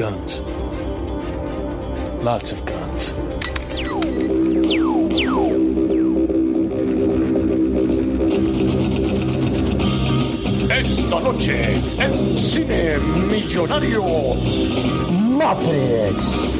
Guns. Lots of guns. Esta noche, en Cine Millonario, Matrix.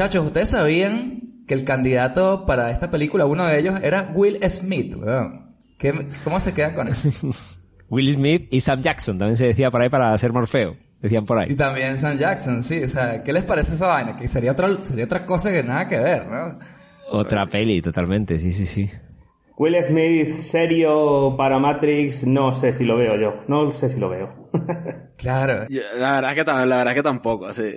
Muchachos, ¿ustedes sabían que el candidato para esta película, uno de ellos, era Will Smith? ¿Cómo se quedan con eso? Will Smith y Sam Jackson, también se decía por ahí para ser Morfeo. Decían por Y ahí. también Sam Jackson, sí. O sea, ¿qué les parece esa vaina? Que sería otra, sería otra cosa que nada que ver, ¿no? Otra peli, totalmente, sí, sí, sí. Will Smith serio para Matrix, no sé si lo veo yo. No sé si lo veo. Claro. La verdad es que, la verdad es que tampoco, así,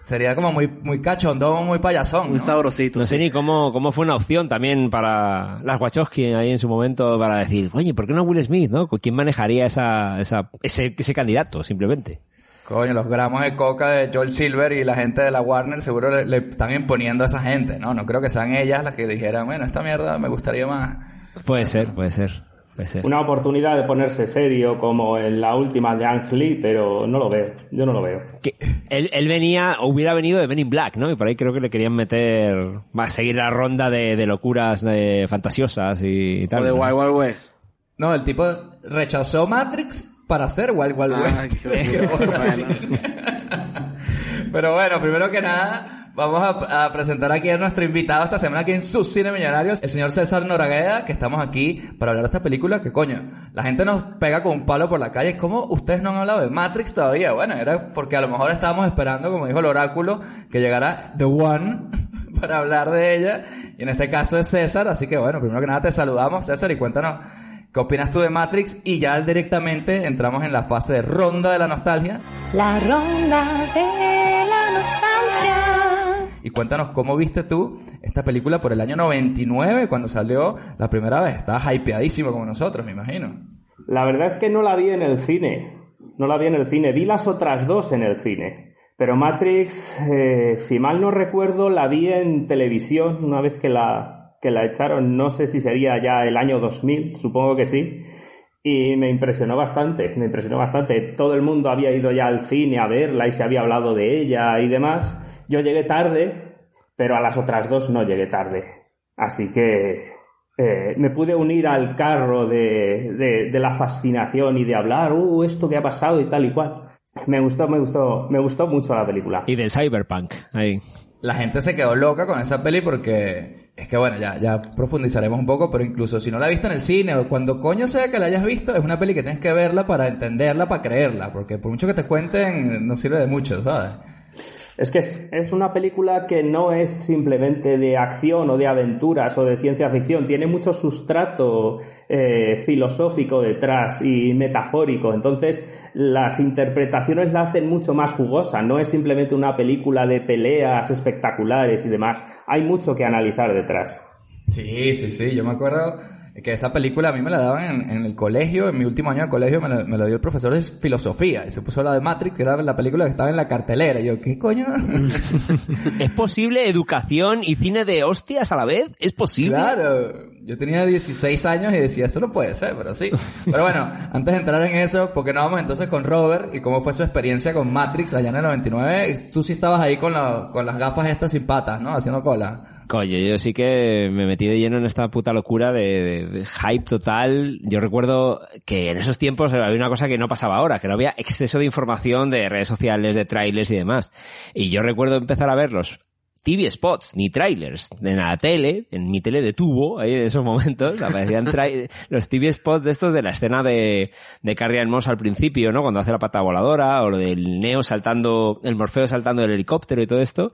Sería como muy, muy cachondón, muy payasón, muy ¿no? sabrosito. No sé sí. ni cómo, cómo fue una opción también para las Wachowski ahí en su momento para decir, oye, ¿por qué no Will Smith, no? ¿Quién manejaría esa, esa, ese, ese candidato, simplemente? Coño, los gramos de coca de Joel Silver y la gente de la Warner seguro le, le están imponiendo a esa gente, ¿no? No creo que sean ellas las que dijeran, bueno, esta mierda me gustaría más. Puede ser, puede ser, Una oportunidad de ponerse serio como en la última de Ang Lee, pero no lo veo. Yo no lo veo. Que él, él venía, o hubiera venido de Men in Black, ¿no? Y por ahí creo que le querían meter, va a seguir la ronda de, de locuras de fantasiosas y, tal. O de ¿no? Wild Wild West. No, el tipo rechazó Matrix para hacer Wild Wild Ah, West. qué bueno. Pero bueno, primero que nada, vamos a, presentar aquí a nuestro invitado esta semana aquí en su Cine Millonarios, el señor César Noragueda, que estamos aquí para hablar de esta película que coño, la gente nos pega con un palo por la calle. ¿Cómo ustedes no han hablado de Matrix todavía? Bueno, era porque a lo mejor estábamos esperando, como dijo el oráculo, que llegara The One para hablar de ella. Y en este caso es César, así que bueno, primero que nada te saludamos, César, y cuéntanos qué opinas tú de Matrix. Y ya directamente entramos en la fase de ronda de la nostalgia. La ronda de la nostalgia. Y cuéntanos cómo viste tú esta película por el año 99 cuando salió la primera vez. Estabas hypeadísimo como nosotros, me imagino. La verdad es que no la vi en el cine. No la vi en el cine. Vi las otras dos en el cine. Pero Matrix, eh, si mal no recuerdo, la vi en televisión una vez que la, que la echaron. No sé si sería ya el año 2000, supongo que sí. Y me impresionó bastante, me impresionó bastante. Todo el mundo había ido ya al cine a verla y se había hablado de ella y demás. Yo llegué tarde, pero a las otras dos no llegué tarde. Así que eh, me pude unir al carro de, de- de la fascinación y de hablar, uh, esto que ha pasado y tal y cual. Me gustó, me gustó, me gustó mucho la película. Y del Cyberpunk, ahí. La gente se quedó loca con esa peli porque es que bueno, ya, ya profundizaremos un poco, pero incluso si no la has visto en el cine o cuando coño sea que la hayas visto, es una peli que tienes que verla para entenderla, para creerla, porque por mucho que te cuenten, no sirve de mucho, ¿sabes? Es que es, es una película que no es simplemente de acción o de aventuras o de ciencia ficción, tiene mucho sustrato eh, filosófico detrás y metafórico, entonces las interpretaciones la hacen mucho más jugosa, no es simplemente una película de peleas espectaculares y demás, hay mucho que analizar detrás. Sí, sí, sí, yo me acuerdo que esa película a mí me la daban en, en el colegio, en mi último año de colegio me la, me la dio el profesor de filosofía y se puso la de Matrix, que era la película que estaba en la cartelera. Y yo, ¿qué coño? ¿Es posible educación y cine de hostias a la vez? ¿Es posible? Claro, yo tenía 16 años y decía, esto no puede ser, pero sí. Pero bueno, antes de entrar en eso, porque no vamos entonces con Robert y cómo fue su experiencia con Matrix allá en el 99? Tú sí estabas ahí con, la- con las gafas estas sin patas, ¿no? Haciendo cola. Coño, yo sí que me metí de lleno en esta puta locura de, de- hype total. Yo recuerdo que en esos tiempos había una cosa que no pasaba ahora, que no había exceso de información de redes sociales, de trailers y demás. Y yo recuerdo empezar a verlos TV spots, ni trailers. En la tele, en mi tele de tubo, ahí en esos momentos, aparecían los TV spots de estos de la escena de, de Carrie Moss al principio, ¿no? Cuando hace la pata voladora, o lo del Neo saltando, el Morfeo saltando del helicóptero y todo esto.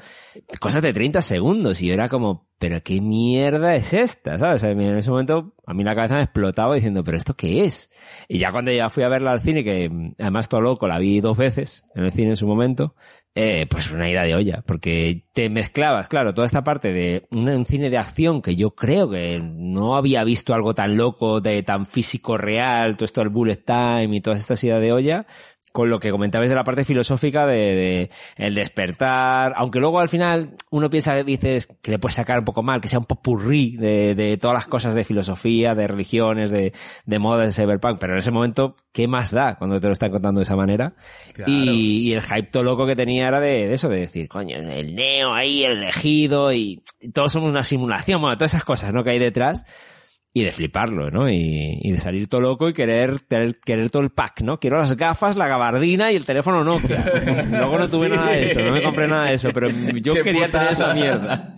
Cosas de 30 segundos, y yo era como, pero qué mierda es esta, ¿sabes? En ese momento a mí la cabeza me explotaba diciendo, pero ¿esto qué es? Y ya cuando ya fui a verla al cine, que mm, además todo loco, la vi dos veces en el cine en su momento, eh, pues una ida de olla, porque te mezclabas, claro, toda esta parte de un, un cine de acción que yo creo que no había visto algo tan loco, de tan físico real, todo esto del bullet time y todas estas ideas de olla, con lo que comentabais de la parte filosófica de, de el despertar, aunque luego al final uno piensa, dices, que le puedes sacar un poco mal, que sea un popurrí de, de todas las cosas de filosofía, de religiones, de, de moda, de cyberpunk, pero en ese momento, ¿qué más da cuando te lo están contando de esa manera? Claro. Y, y el hype todo loco que tenía era de, de eso, de decir, coño, el neo ahí, el elegido, y, y todos somos una simulación, bueno, todas esas cosas, ¿no? Que hay detrás y de fliparlo, ¿no? Y, y de salir todo loco y querer, tener, querer todo el pack, ¿no? Quiero las gafas, la gabardina y el teléfono Nokia. Luego no tuve Sí. nada de eso, no me compré nada de eso, pero yo Qué quería tener esa mierda.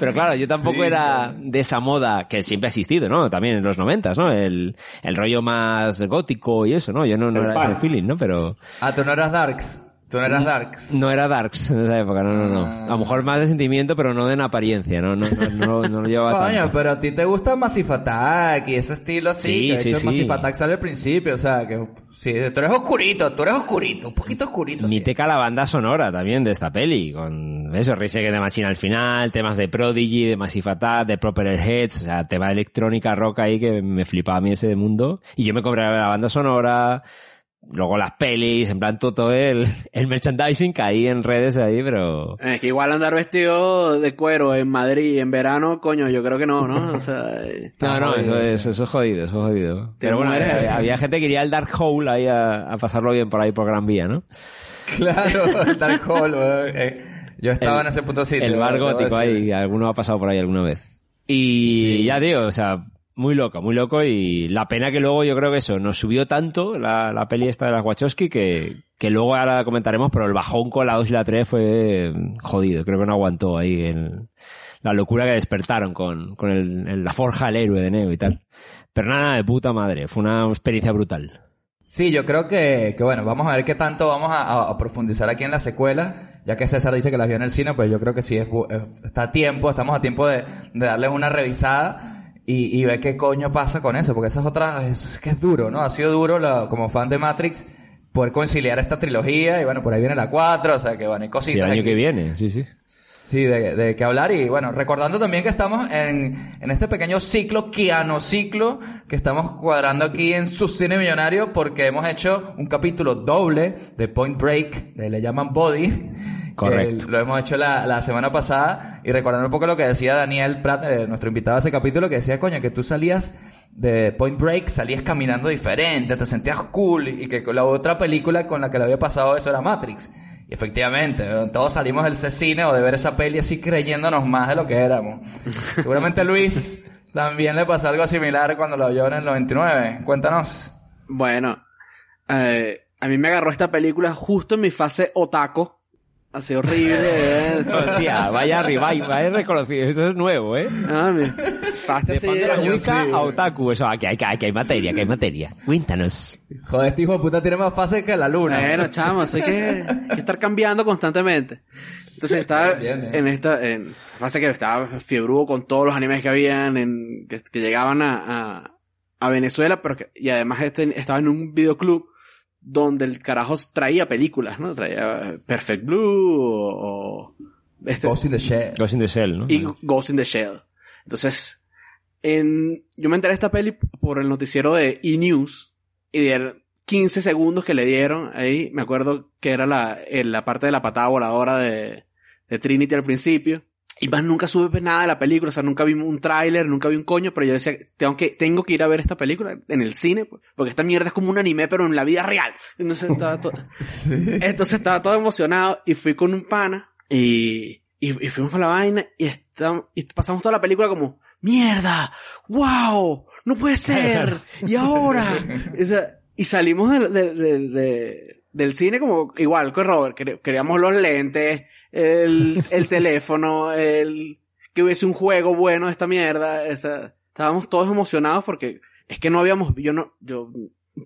Pero claro, yo tampoco Sí, era de esa moda que siempre ha existido, ¿no? También en los noventas, ¿no? El, el rollo más gótico y eso, ¿no? Yo no, no El era ese feeling, ¿no? Pero Ah, tú no eras Darks. Tú no eras Darks. no era Darks en esa época, no, no, no. A lo mejor más de sentimiento, pero no de en apariencia, ¿no? No, no, no, no lo llevaba Coño, tanto. pero a ti te gusta Massive Attack y ese estilo así. Sí, que de sí, hecho sí. Massive Attack sale al principio, o sea, que sí, tú eres oscurito, tú eres oscurito, un poquito oscurito. Mítica la banda sonora también de esta peli, con eso, Rise Against the Machine al final, temas de Prodigy, de Massive Attack, de Proper Heads, o sea, tema de electrónica rock ahí que me flipaba a mí ese mundo. Y yo me compré la banda sonora, luego las pelis, en plan todo, todo el, el merchandising caí en redes ahí, pero... Es que igual andar vestido de cuero en Madrid en verano, coño, yo creo que no, ¿no? O sea, eh, No, no, eso es, eso es jodido, eso es jodido. Pero bueno, mueres. había, había gente que iría al Dark Hole ahí a, a pasarlo bien por ahí por Gran Vía, ¿no? Claro, Dark Hole, weón, eh, Yo estaba El- en ese punto sitio. el bar gótico ahí, alguno ha pasado por ahí alguna vez. Y ya digo, o sea, muy loco, muy loco y la pena que luego yo creo que eso, nos subió tanto la, la peli esta de las Wachowski que, que luego ahora comentaremos, pero el bajón con la 2 y la 3 fue mm, jodido, creo que no aguantó ahí el- la locura que despertaron con, con el, el- la forja del héroe de Neo y tal. Pero nada, de puta madre, fue una experiencia brutal. Sí, yo creo que, que bueno, vamos a ver qué tanto vamos a, profundizar aquí en la secuela, ya que César dice que las vio en el cine, pues yo creo que sí es, está a tiempo, estamos a tiempo de, de darles una revisada y, y ver qué coño pasa con eso, porque esa es otra, es, que es duro, ¿no? Ha sido duro la- como fan de Matrix poder conciliar esta trilogía y bueno, por ahí viene la 4, o sea que bueno, hay cositas. el año aquí. que viene, sí, sí. Sí, de, de qué hablar y bueno, recordando también que estamos en, en este pequeño ciclo, ciclo que estamos cuadrando aquí en su cine millonario porque hemos hecho un capítulo doble de Point Break, de le llaman Body. Correcto. lo hemos hecho la, la semana pasada y recordando un poco lo que decía Daniel Pratt, eh, nuestro invitado a ese capítulo, que decía, coño, que tú salías de Point Break, salías caminando diferente, te sentías cool y que con la otra película con la que le había pasado eso era Matrix. Y efectivamente, todos salimos del cine o de ver esa peli así creyéndonos más de lo que éramos. Seguramente Luis también le pasó algo similar cuando lo vio en el 99. Cuéntanos. Bueno, eh, a mí me agarró esta película justo en mi fase otaco. Así horrible. ¿eh? Hostia, vaya arriba, vaya reconocido, eso es nuevo, ¿eh? Ah, mi fase De Wicca sí. a otaku, eso, aquí hay, aquí hay materia, aquí hay materia. Cuéntanos. Joder, este hijo de puta tiene más fase que la luna. Bueno, chamo, eso hay que, hay que estar cambiando constantemente. Entonces estaba Bien, en esta, en fase que estaba fiebrudo con todos los animes que habían, en, que, que llegaban a, a, a Venezuela, pero que, y además este, estaba en un videoclub donde el carajo traía películas, ¿no? Traía Perfect Blue o, o este, Ghost in the Shell. Ghost in the Shell, ¿no? y Ghost in the Shell. Entonces, en, yo me enteré de esta peli por el noticiero de E! y de 15 segundos que le dieron ahí, me acuerdo que era la, en la parte de la patada voladora de, de Trinity al principio. Y más nunca supe nada de la película, o sea, nunca vi un tráiler, nunca vi un coño, pero yo decía, tengo que, tengo que ir a ver esta película en el cine, pues, porque esta mierda es como un anime, pero en la vida real. Entonces estaba todo, entonces estaba todo emocionado y fui con un pana y, y, y fuimos a la vaina y, estam- y pasamos toda la película como, mierda, wow, no puede ser, y ahora, y salimos de, de, de, de- del cine como igual que Robert, quer- queríamos los lentes, el, el teléfono, el que hubiese un juego bueno de esta mierda, esa- estábamos todos emocionados porque es que no habíamos, yo no, yo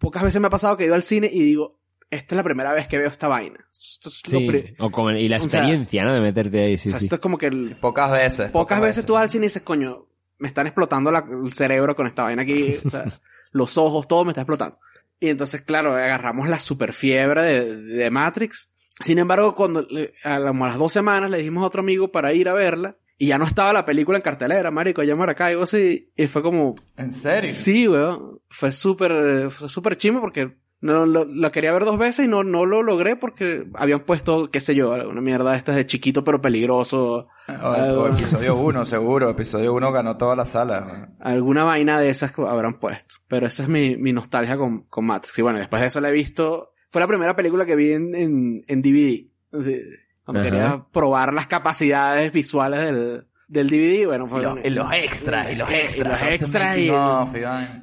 pocas veces me ha pasado que he ido al cine y digo, esta es la primera vez que veo esta vaina. Esto es lo Sí, o como- y la o sea, experiencia, ¿no? De meterte ahí, sí, o sea, sí. esto es como que el- Pocas veces. pocas veces tú vas al cine y dices, coño, me están explotando la- el cerebro con esta vaina aquí, o sea, los ojos, todo me está explotando. Y entonces, claro, agarramos la super fiebre de, de Matrix. Sin embargo, cuando a, la- como a las dos semanas le dijimos a otro amigo para ir a verla, y ya no estaba la película en cartelera, marico, ya Maracaibo, así, y fue como, ¿En serio? sí, weón, fue súper, fue súper chimo porque no, lo, lo quería ver dos veces y no, no lo logré porque habían puesto, qué sé yo, una mierda de estas de chiquito pero peligroso, O, o episodio 1, seguro. Episodio 1 ganó toda la sala. alguna vaina de esas que habrán puesto. Pero esa es mi, mi nostalgia con, con Matrix. Y bueno, después de eso la he visto. Fue la primera película que vi en, en, en DVD. Así, quería probar las capacidades visuales del, del DVD. Bueno, Y fue los, y los extras, y los Y extras. los ese extras y- of,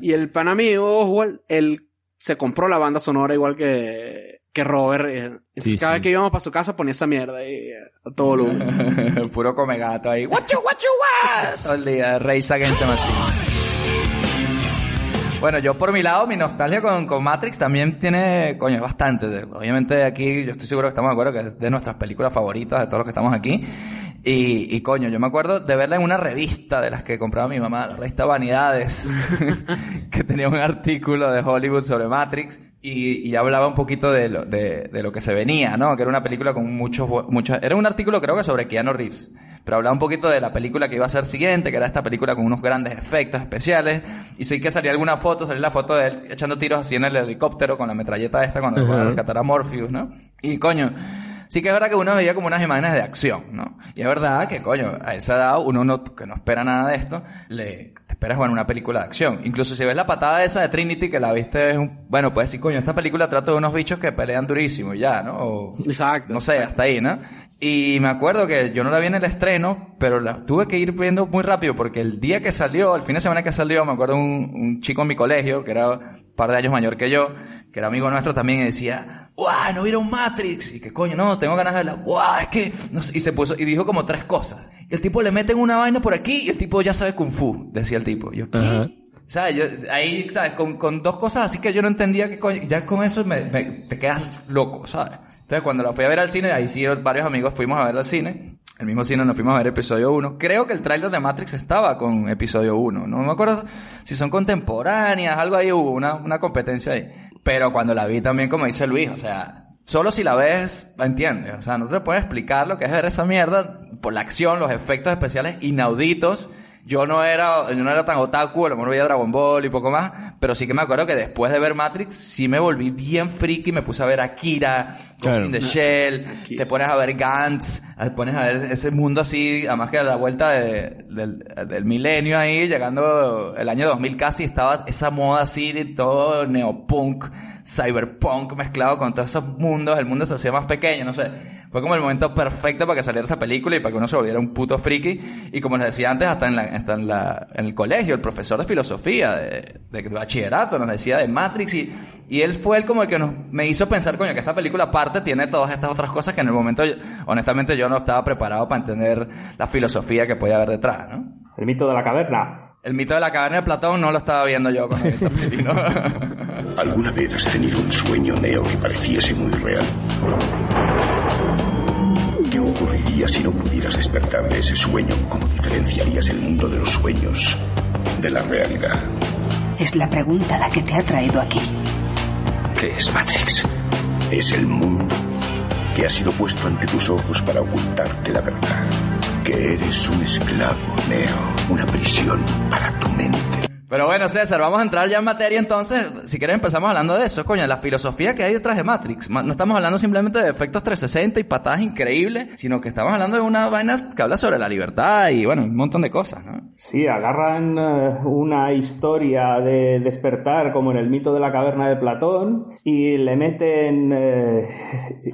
y. Y el pan amigo Oswald, él se compró la banda sonora igual que, que Robert. eh, Sí, cada sí. vez que íbamos para su casa ponía esa mierda y, eh, a todo volumen. Puro come gato ahí. What you, what you want? Todo el día. Race Against the Machine. Bueno, yo por mi lado, mi nostalgia con, con Matrix también tiene, coño, es bastante. De- Obviamente aquí, yo estoy seguro que estamos de acuerdo que es de nuestras películas favoritas de todos los que estamos aquí. Y, y coño, yo me acuerdo de verla en una revista de las que compraba mi mamá, la revista Vanidades, que tenía un artículo de Hollywood sobre Matrix y, y hablaba un poquito de lo, de, de lo que se venía, ¿no? Que era una película con muchos, muchos, era un artículo creo que sobre Keanu Reeves, pero hablaba un poquito de la película que iba a ser siguiente, que era esta película con unos grandes efectos especiales, y sí que salía alguna foto, salía la foto de él echando tiros así en el helicóptero con la metralleta esta cuando a rescatar a Morpheus, ¿no? Y coño, Sí que es verdad que uno veía como unas imágenes de acción, ¿no? Y es verdad que, coño, a esa edad uno no, que no espera nada de esto, le, te esperas, bueno, una película de acción. Incluso si ves la patada esa de Trinity, que la viste, es un, bueno, puedes decir, coño, esta película trata de unos bichos que pelean durísimo y ya, ¿no? O, Exacto. no sé, hasta ahí, ¿no? Y me acuerdo que yo no la vi en el estreno, pero la tuve que ir viendo muy rápido porque el día que salió, el fin de semana que salió, me acuerdo un, un chico en mi colegio, que era un par de años mayor que yo, que era amigo nuestro también, y decía, ¡guau! ¿No vieron Matrix? Y que coño, no, tengo ganas de verla. ¡guau! Es que, no sé", y se puso, y dijo como tres cosas. Y el tipo le meten una vaina por aquí y el tipo ya sabe Kung Fu, decía el tipo. Yo, ¿qué? ¿Sabes? Yo, ahí, ¿sabes? Con, con dos cosas así que yo no entendía que coño, ya con eso me, me- te quedas loco, ¿sabes? Entonces cuando la fui a ver al cine, ahí sí varios amigos fuimos a ver al cine. El mismo cine nos fuimos a ver episodio 1. Creo que el tráiler de Matrix estaba con episodio 1. No me acuerdo si son contemporáneas, algo ahí hubo, una, una competencia ahí. Pero cuando la vi también, como dice Luis, o sea, solo si la ves, la entiendes. O sea, no te puedes explicar lo que es ver esa mierda por la acción, los efectos especiales inauditos. Yo no era, yo no era tan otaku, a lo mejor veía Dragon Ball y poco más, pero sí que me acuerdo que después de ver Matrix, sí me volví bien friki, me puse a ver Akira, Ghost Claro. in the Shell, Akira. te pones a ver Gantz, te pones a ver ese mundo así, además que a la vuelta de- del, del milenio ahí, llegando el año 2000 casi, estaba esa moda así, todo neopunk, cyberpunk mezclado con todos esos mundos, el mundo se hacía más pequeño, no sé. Fue como el momento perfecto para que saliera esta película y para que uno se volviera un puto friki. Y como les decía antes, hasta en, la, hasta en, la, en el colegio, el profesor de filosofía, de, de bachillerato, nos decía de Matrix y, y él fue el como el que nos, me hizo pensar, coño, que esta película aparte tiene todas estas otras cosas que en el momento, yo- honestamente, yo no estaba preparado para entender la filosofía que podía haber detrás, ¿no? El mito de la caverna. El mito de la caverna de Platón no lo estaba viendo yo con esa peli, ¿no? ¿Alguna vez has tenido un sueño, Neo, que pareciese muy real? ¿Qué ocurriría si no pudieras despertar de ese sueño? ¿Cómo diferenciarías el mundo de los sueños de la realidad? Es la pregunta la que te ha traído aquí. ¿Qué es Matrix? Es el mundo que ha sido puesto ante tus ojos para ocultarte la verdad. Que eres un esclavo, Neo, una prisión para tu mente. Pero bueno, César, vamos a entrar ya en materia entonces. Si quieres empezamos hablando de eso, coño, la filosofía que hay detrás de Matrix. Ma- No estamos hablando simplemente de efectos 360 y patadas increíbles, sino que estamos hablando de una vaina que habla sobre la libertad y bueno, un montón de cosas, ¿no? Sí, agarran eh, una historia de despertar como en el mito de la caverna de Platón y le meten eh,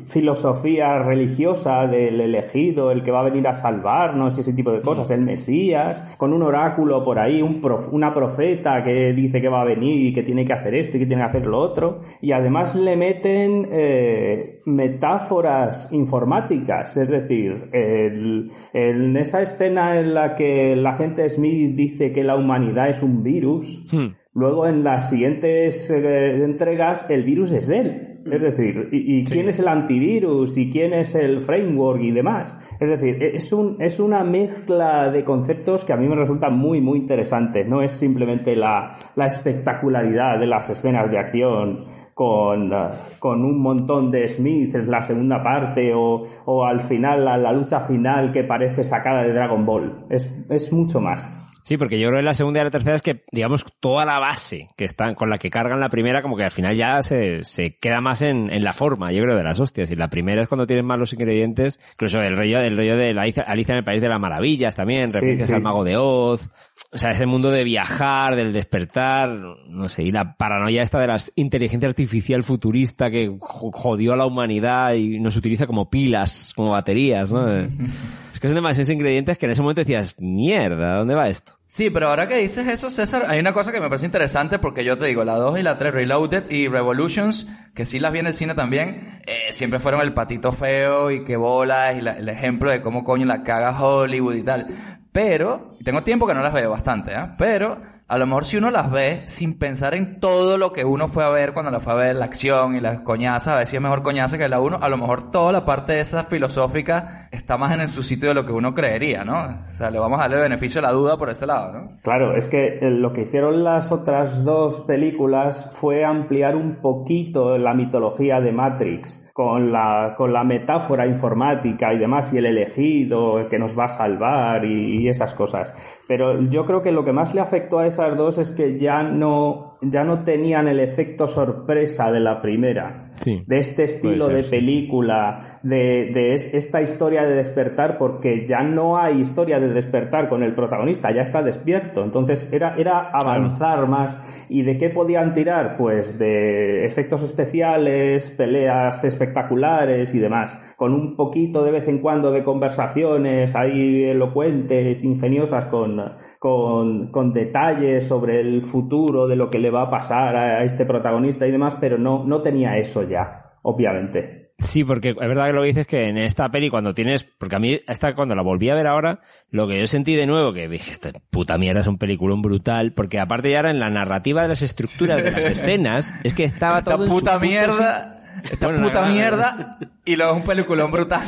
filosofía religiosa del elegido, el que va a venir a salvarnos y ese tipo de cosas, el Mesías, con un oráculo por ahí, un prof- una profeta profeta que dice que va a venir y que tiene que hacer esto y que tiene que hacer lo otro. Y además le meten eh, metáforas informáticas, es decir, el- en esa escena en la que la gente Smith dice que la humanidad es un virus, Hmm. luego en las siguientes eh, entregas el virus es él. Es decir, ¿y, y quién es el antivirus? ¿Y quién es el framework y demás? Es decir, es, un, es una mezcla de conceptos que a mí me resulta muy, muy interesante. No es simplemente la, la espectacularidad de las escenas de acción con, con un montón de Smith en la segunda parte o, o al final, la, la lucha final que parece sacada de Dragon Ball. Es, es mucho más. Sí, porque yo creo que la segunda y la tercera es que, digamos, toda la base que están, con la que cargan la primera, como que al final ya se, se queda más en, en la forma, yo creo, de las hostias. Y la primera es cuando tienen más los ingredientes, incluso el rollo, el rollo de la Alicia, en el País de las Maravillas también, referencias sí. al Mago de Oz. O sea, ese mundo de viajar, del despertar, no sé, y la paranoia esta de la inteligencia artificial futurista que jo- jodió a la humanidad y nos utiliza como pilas, como baterías, ¿no? Que son demasiados ingredientes que en ese momento decías, mierda, ¿dónde va esto? Sí, pero ahora que dices eso, César, hay una cosa que me parece interesante porque yo te digo, la 2 y la 3, Reloaded y Revolutions, que sí las vi en el cine también, eh, siempre fueron el patito feo y que bolas y el ejemplo de cómo coño la caga Hollywood y tal. Pero, tengo tiempo que no las veo bastante, ¿eh? Pero, a lo mejor si uno las ve sin pensar en todo lo que uno fue a ver cuando la fue a ver, la acción y las coñazas, a ver si es mejor coñaza que la 1, a lo mejor toda la parte esa filosófica está más en su sitio de lo que uno creería, ¿no? O sea, le vamos a darle beneficio a la duda por este lado, ¿no? Claro, es que eh, lo que hicieron las otras dos películas fue ampliar un poquito la mitología de Matrix con la, con la metáfora informática y demás y el elegido el que nos va a salvar y, y esas cosas. Pero yo creo que lo que más le afectó a esas dos es que ya no, ya no tenían el efecto sorpresa de la primera. Sí. De este estilo ser, de sí. película, de, de es- esta historia de despertar, porque ya no hay historia de despertar con el protagonista, ya está despierto. Entonces era, era avanzar más. ¿Y de qué podían tirar? Pues de efectos especiales, peleas espectaculares y demás. Con un poquito de vez en cuando de conversaciones ahí elocuentes, ingeniosas, con, con, con detalles sobre el futuro de lo que le va a pasar a, a este protagonista y demás, pero no, no tenía eso ya, obviamente. Sí, porque es verdad que lo que dices que en esta peli cuando tienes, porque a mí esta cuando la volví a ver ahora, lo que yo sentí de nuevo que dije, esta puta mierda es un peliculón brutal, porque aparte ya era en la narrativa de las estructuras de las escenas, es que estaba esta todo en su puta mierda, esta Bueno, puta mierda, y luego un peliculón brutal.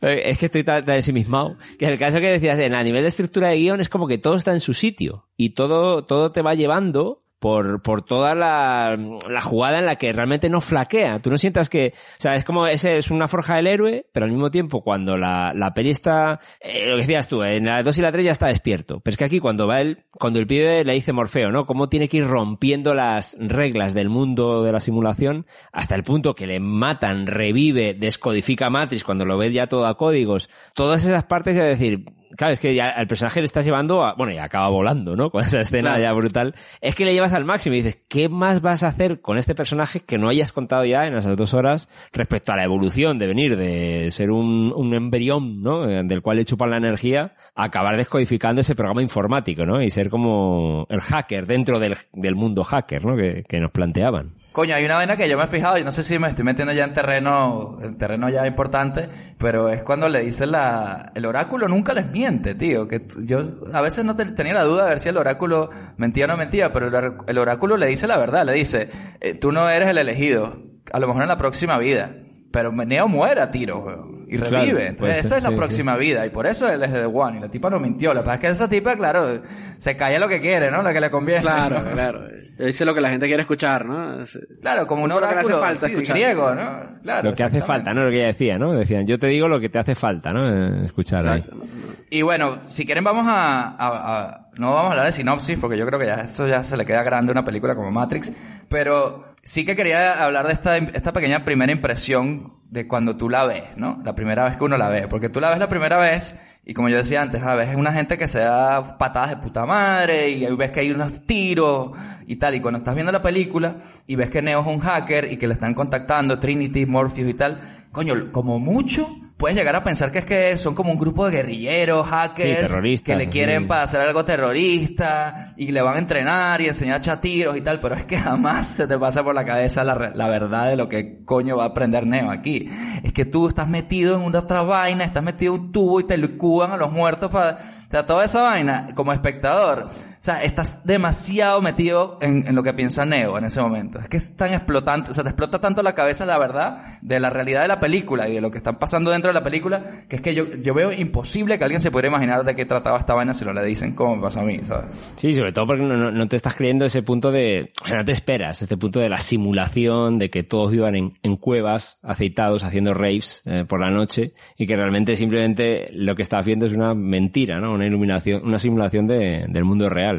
Es que estoy tan, tan ensimismado. Que el caso que decías, en a nivel de estructura de guion es como que todo está en su sitio. Y todo, todo te va llevando por, por toda la, la jugada en la que realmente no flaquea. Tú no sientas que, o sea, es como, ese es una forja del héroe, pero al mismo tiempo cuando la, la peli está, eh, lo que decías tú, en la 2 y la 3 ya está despierto. Pero es que aquí cuando va él, cuando el pibe le dice Morfeo, ¿no? Cómo tiene que ir rompiendo las reglas del mundo de la simulación hasta el punto que le matan, revive, descodifica Matrix cuando lo ves ya todo a códigos. Todas esas partes ya decir, claro, es que ya al personaje le estás llevando a, bueno, y acaba volando, ¿no? Con esa escena Claro. ya brutal. Es que le llevas al máximo y dices, ¿qué más vas a hacer con este personaje que no hayas contado ya en esas dos horas respecto a la evolución de venir de ser un, un embrión, ¿no? Eh, Del cual le chupan la energía, a acabar descodificando ese programa informático, ¿no? Y ser como el hacker dentro del, del mundo hacker, ¿no? Que, que nos planteaban. Coño, hay una vaina que yo me he fijado y no sé si me estoy metiendo ya en terreno, en terreno ya importante, pero es cuando le dice la, el oráculo nunca les miente, tío, que yo a veces no te- tenía la duda de ver si el oráculo mentía o no mentía, pero el, el oráculo le dice la verdad, le dice, eh, tú no eres el elegido, a lo mejor en la próxima vida, pero Neo muere a tiro, weón, y Claro, revive, puede entonces ser, esa es la sí, próxima vida, y por eso él es de One, y la tipa no mintió, la verdad es que esa tipa, claro, se calla lo que quiere, ¿no? Lo que le conviene. Claro, claro. Dice lo que la gente quiere escuchar, ¿no? Es- Claro, como un Lo que hace oráculo falta sí, escuchar. griego, ¿no? Claro, lo que hace falta, ¿no? Lo que ella decía, ¿no? Decían, yo te digo lo que te hace falta, ¿no? Eh, Escuchar ahí. Exacto. Y bueno, si quieren vamos a, a- a- No vamos a hablar de sinopsis, porque yo creo que ya esto ya se le queda grande a una película como Matrix, pero sí que quería hablar de esta, esta pequeña primera impresión de cuando tú la ves, ¿no? La primera vez que uno la ve, porque tú la ves la primera vez... Y como yo decía antes, a veces es una gente que se da patadas de puta madre y ahí ves que hay unos tiros y tal. Y cuando estás viendo la película y ves que Neo es un hacker y que le están contactando Trinity, Morpheus y tal, coño, como mucho puedes llegar a pensar que es que son como un grupo de guerrilleros, hackers, Sí, que le quieren sí. para hacer algo terrorista y le van a entrenar y enseñar a echar tiros y tal, pero es que jamás se te pasa por la cabeza la, la verdad de lo que coño va a aprender Neo aquí. Es que tú estás metido en una otra vaina, estás metido en un tubo y te cuban a los muertos para... O sea, toda esa vaina, como espectador, o sea, estás demasiado metido en, en lo que piensa Neo en ese momento. Es que es tan explotante, o sea, te explota tanto la cabeza la verdad de la realidad de la película y de lo que está pasando dentro de la película, que es que yo, yo veo imposible que alguien se pudiera imaginar de qué trataba esta vaina si no le dicen cómo me pasó a mí, ¿sabes? Sí, sobre todo porque no, no- no te estás creyendo ese punto de... O sea, no te esperas este punto de la simulación, de que todos vivan en, en cuevas, aceitados, haciendo raves eh, por la noche, y que realmente simplemente lo que está haciendo es una mentira, ¿no? Una iluminación, una simulación de- del mundo real.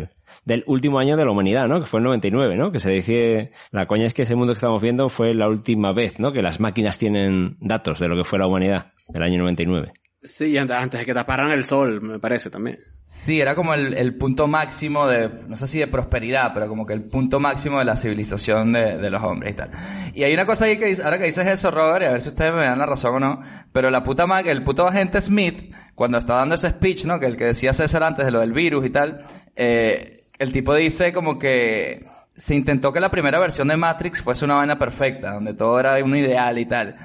Del último año de la humanidad, ¿no? Que fue el 99, ¿no? Que se dice... La coña es que ese mundo que estamos viendo fue la última vez, ¿no? Que las máquinas tienen datos de lo que fue la humanidad, del año 99. Sí, antes, antes de que taparan el sol, me parece también. Sí, era como el, el punto máximo de, no sé si de prosperidad, pero como que el punto máximo de la civilización de, de los hombres y tal. Y hay una cosa ahí que dice, ahora que dices eso, Robert, y a ver si ustedes me dan la razón o no, pero la puta ma- el puto agente Smith, cuando está dando ese speech, ¿no? Que el que decía César antes de lo del virus y tal, eh, el tipo dice como que se intentó que la primera versión de Matrix fuese una vaina perfecta, donde todo era un ideal y tal.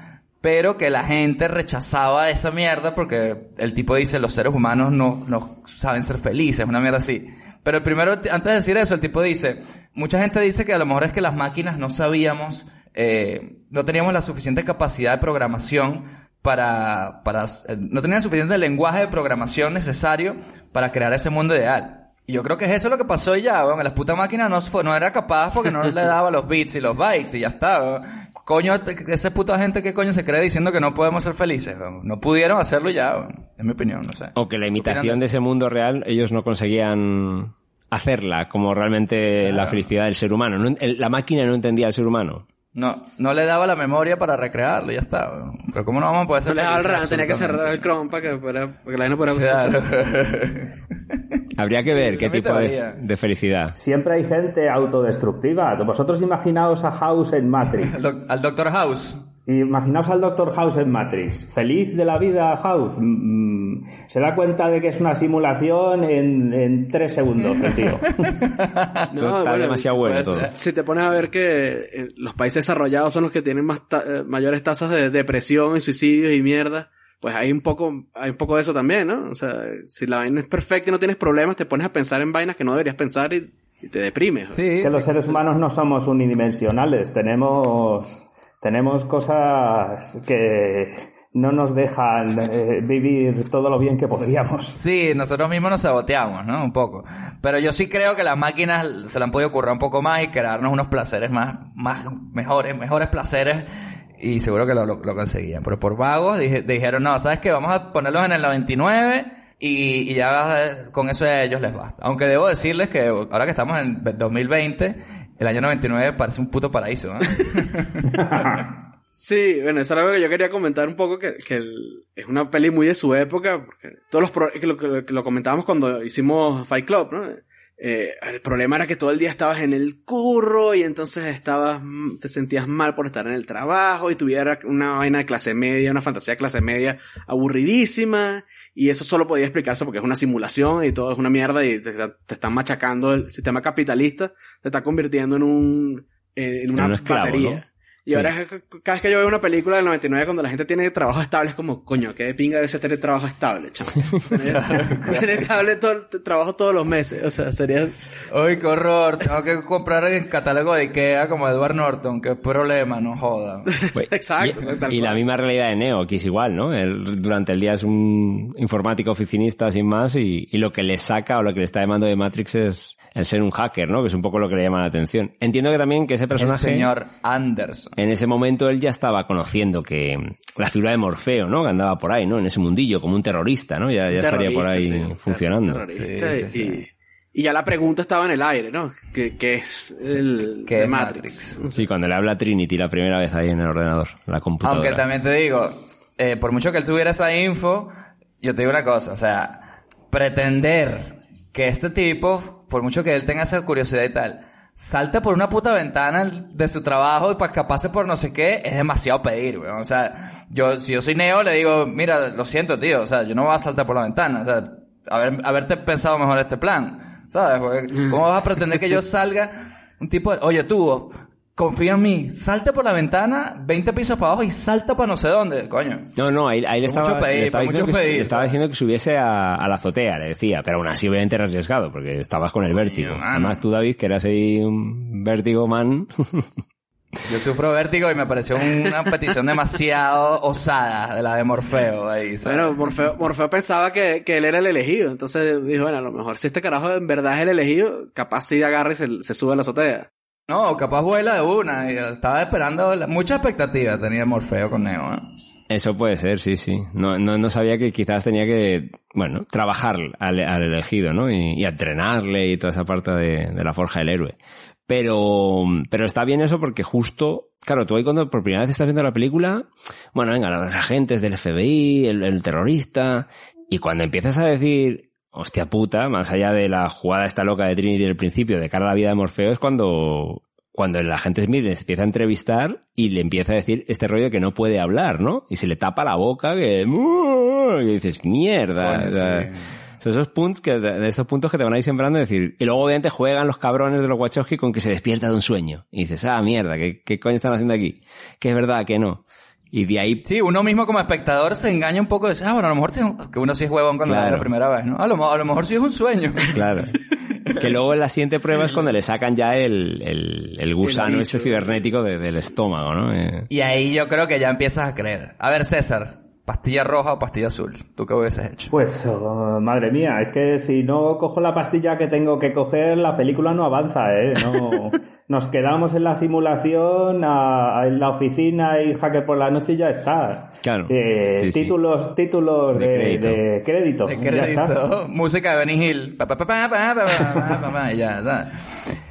Pero que la gente rechazaba esa mierda porque el tipo dice los seres humanos no, no saben ser felices, una mierda así. Pero el primero, antes de decir eso, el tipo dice, mucha gente dice que a lo mejor es que las máquinas no sabíamos, eh, no teníamos la suficiente capacidad de programación para, para, eh, no tenían suficiente lenguaje de programación necesario para crear ese mundo ideal. Yo creo que es eso lo que pasó y ya, weón. La puta máquina no, fue, no era capaz porque no le daba los bits y los bytes y ya está, weón. Coño, ese puta gente que coño se cree diciendo que no podemos ser felices, weón. No pudieron hacerlo ya, weón. Es mi opinión, no sé. O que la ¿Qué imitación de de ese mundo real, ellos no conseguían hacerla como realmente la felicidad del ser humano. No en- el- la máquina no entendía al ser humano. No, no le daba la memoria para recrearlo y ya está, weón. Pero cómo no vamos a poder ser No le daba el felices RAM, tenía que cerrar el absolutamente? Chrome para que, para, para que la vaina pueda Claro. Habría que ver Esa qué es mi tipo teoría. de felicidad. Siempre hay gente autodestructiva. Vosotros imaginaos a House en Matrix. Al doc- Al Doctor House. Imaginaos al Dr. House en Matrix. Feliz de la vida, House. Mm, se da cuenta de que es una simulación en, en tres segundos, el tío. Está demasiado bueno puede todo. Si te pones a ver que eh, los países desarrollados son los que tienen más ta- eh, mayores tasas de depresión y suicidios y mierda, pues hay un poco, hay un poco de eso también, ¿no? O sea, si la vaina es perfecta y no tienes problemas, te pones a pensar en vainas que no deberías pensar y, y te deprimes. Sí, que sí. los seres humanos no somos unidimensionales. Tenemos, tenemos cosas que no nos dejan eh, vivir todo lo bien que podríamos. Sí, nosotros mismos nos saboteamos, ¿no? Un poco. Pero yo sí creo que las máquinas se le han podido currar un poco más y crearnos unos placeres más, más, mejores, mejores placeres. Y seguro que lo, lo, conseguían. Pero por vagos dije- dijeron, no, ¿sabes qué? Vamos a ponerlos en el 99 y, y ya eh, con eso a ellos les basta. Aunque debo decirles que ahora que estamos en 2020, el año 99 parece un puto paraíso, ¿no? Sí, bueno, eso es algo que yo quería comentar un poco, que, que el- es una peli muy de su época, porque todos los pro- que lo- que lo comentábamos cuando hicimos Fight Club, ¿no? Eh, el problema era que todo el día estabas en el curro y entonces estabas, mm, te sentías mal por estar en el trabajo y tuviera una vaina de clase media, una fantasía de clase media aburridísima y eso solo podía explicarse porque es una simulación y todo es una mierda y te, te están machacando el sistema capitalista, te está convirtiendo en un, en una un esclavo, batería. ¿no? Y Sí. ahora es que cada vez que yo veo una película del 99 cuando la gente tiene trabajo estable es como, coño, qué de pinga debe ser tener trabajo estable, chaval. tener, estable todo, trabajo todos los meses. O sea, sería... Uy, qué horror. Tengo que comprar en catálogo de Ikea como Edward Norton. Qué problema, no joda. Pues, Exacto, Y, tal y la misma realidad de Neo, que es igual, ¿no? Él durante el día es un informático oficinista sin más y, y lo que le saca o lo que le está demandando de Matrix es el ser un hacker, ¿no? Que es un poco lo que le llama la atención. Entiendo que también que ese El personaje... señor Anderson. En ese momento él ya estaba conociendo que la figura de Morfeo, ¿no? Que andaba por ahí, ¿no? En ese mundillo, como un terrorista, ¿no? Ya, ya estaría por ahí sí, un funcionando. terrorista Sí, sí, y, sí. y ya la pregunta estaba en el aire, ¿no? Que, que es el que de Matrix. Sí, cuando le habla a Trinity la primera vez ahí en el ordenador, la computadora. Aunque también te digo, eh, por mucho que él tuviera esa info, yo te digo una cosa, o sea, pretender que este tipo, por mucho que él tenga esa curiosidad y tal, salta por una puta ventana de su trabajo y para escaparse por no sé qué, es demasiado pedir, weón. O sea, yo, si yo soy Neo, le digo, mira, lo siento, tío, o sea, yo no voy a saltar por la ventana, o sea, haber, haberte pensado mejor este plan, ¿sabes? Porque, ¿cómo vas a pretender que yo salga un tipo de, oye, tú, confía en mí, salte por la ventana, 20 pisos para abajo y salta para no sé dónde, coño. No, no, ahí, ahí le, estaba, mucho pedir, le, estaba diciendo mucho que, pedir, le estaba fue. diciendo que subiese a, a la azotea, le decía, pero aún así obviamente era arriesgado, porque estabas con el vértigo. mano. Además tú, David, que eras ahí un vértigo man, Yo sufro vértigo y me pareció una petición demasiado osada de la de Morfeo ahí, ¿sabes? Bueno, Morfeo, Morfeo pensaba que, que él era el elegido. Entonces dijo, bueno, a lo mejor si este carajo en verdad es el elegido, capaz si agarra y se, se sube a la azotea. No, capaz vuela de una. Y estaba esperando mucha expectativa tenía Morfeo con Neo. ¿eh? Eso puede ser, sí, sí. No, no, no sabía que quizás tenía que, bueno, trabajar al, elegido, ¿no? Y, y entrenarle y toda esa parte de, la forja del héroe. Pero, pero está bien eso porque justo, claro, tú ahí cuando por primera vez estás viendo la película, bueno, venga, los agentes del FBI, el terrorista, y cuando empiezas a decir, hostia puta, más allá de la jugada esta loca de Trinity del principio de cara a la vida de Morfeo, es cuando, cuando el agente Smith le empieza a entrevistar y le empieza a decir este rollo que no puede hablar, ¿no? Y se le tapa la boca, que... Y dices, mierda. Coño, o sea, sí. son esos puntos que, de estos puntos que te van a ir sembrando y decir, y luego obviamente juegan los cabrones de los Wachowski con que se despierta de un sueño. Y dices, ah, mierda, ¿qué, qué coño están haciendo aquí? Que es verdad, que no. Y de ahí, Sí, uno mismo como espectador se engaña un poco de, ah, bueno, a lo mejor sí es un- que uno sí es huevón cuando la ve Claro. la primera vez, ¿no? A lo, a lo mejor sí es un sueño. claro. que luego en la siguiente prueba es cuando le sacan ya el, el, el gusano El este cibernético de- del estómago, ¿no? Eh, Y ahí yo creo que ya empiezas a creer. A ver, César, ¿Pastilla roja o pastilla azul? ¿Tú qué hubieses hecho? Pues, oh, madre mía, es que si no cojo la pastilla que tengo que coger, la película no avanza, ¿eh? No, nos quedamos en la simulación, a, a, en la oficina y jaque por la noche y ya está. Claro. Eh, sí, títulos sí. títulos de, de, crédito. de, crédito. De crédito. Música de Benny Hill. Pa, pa, pa, ya está.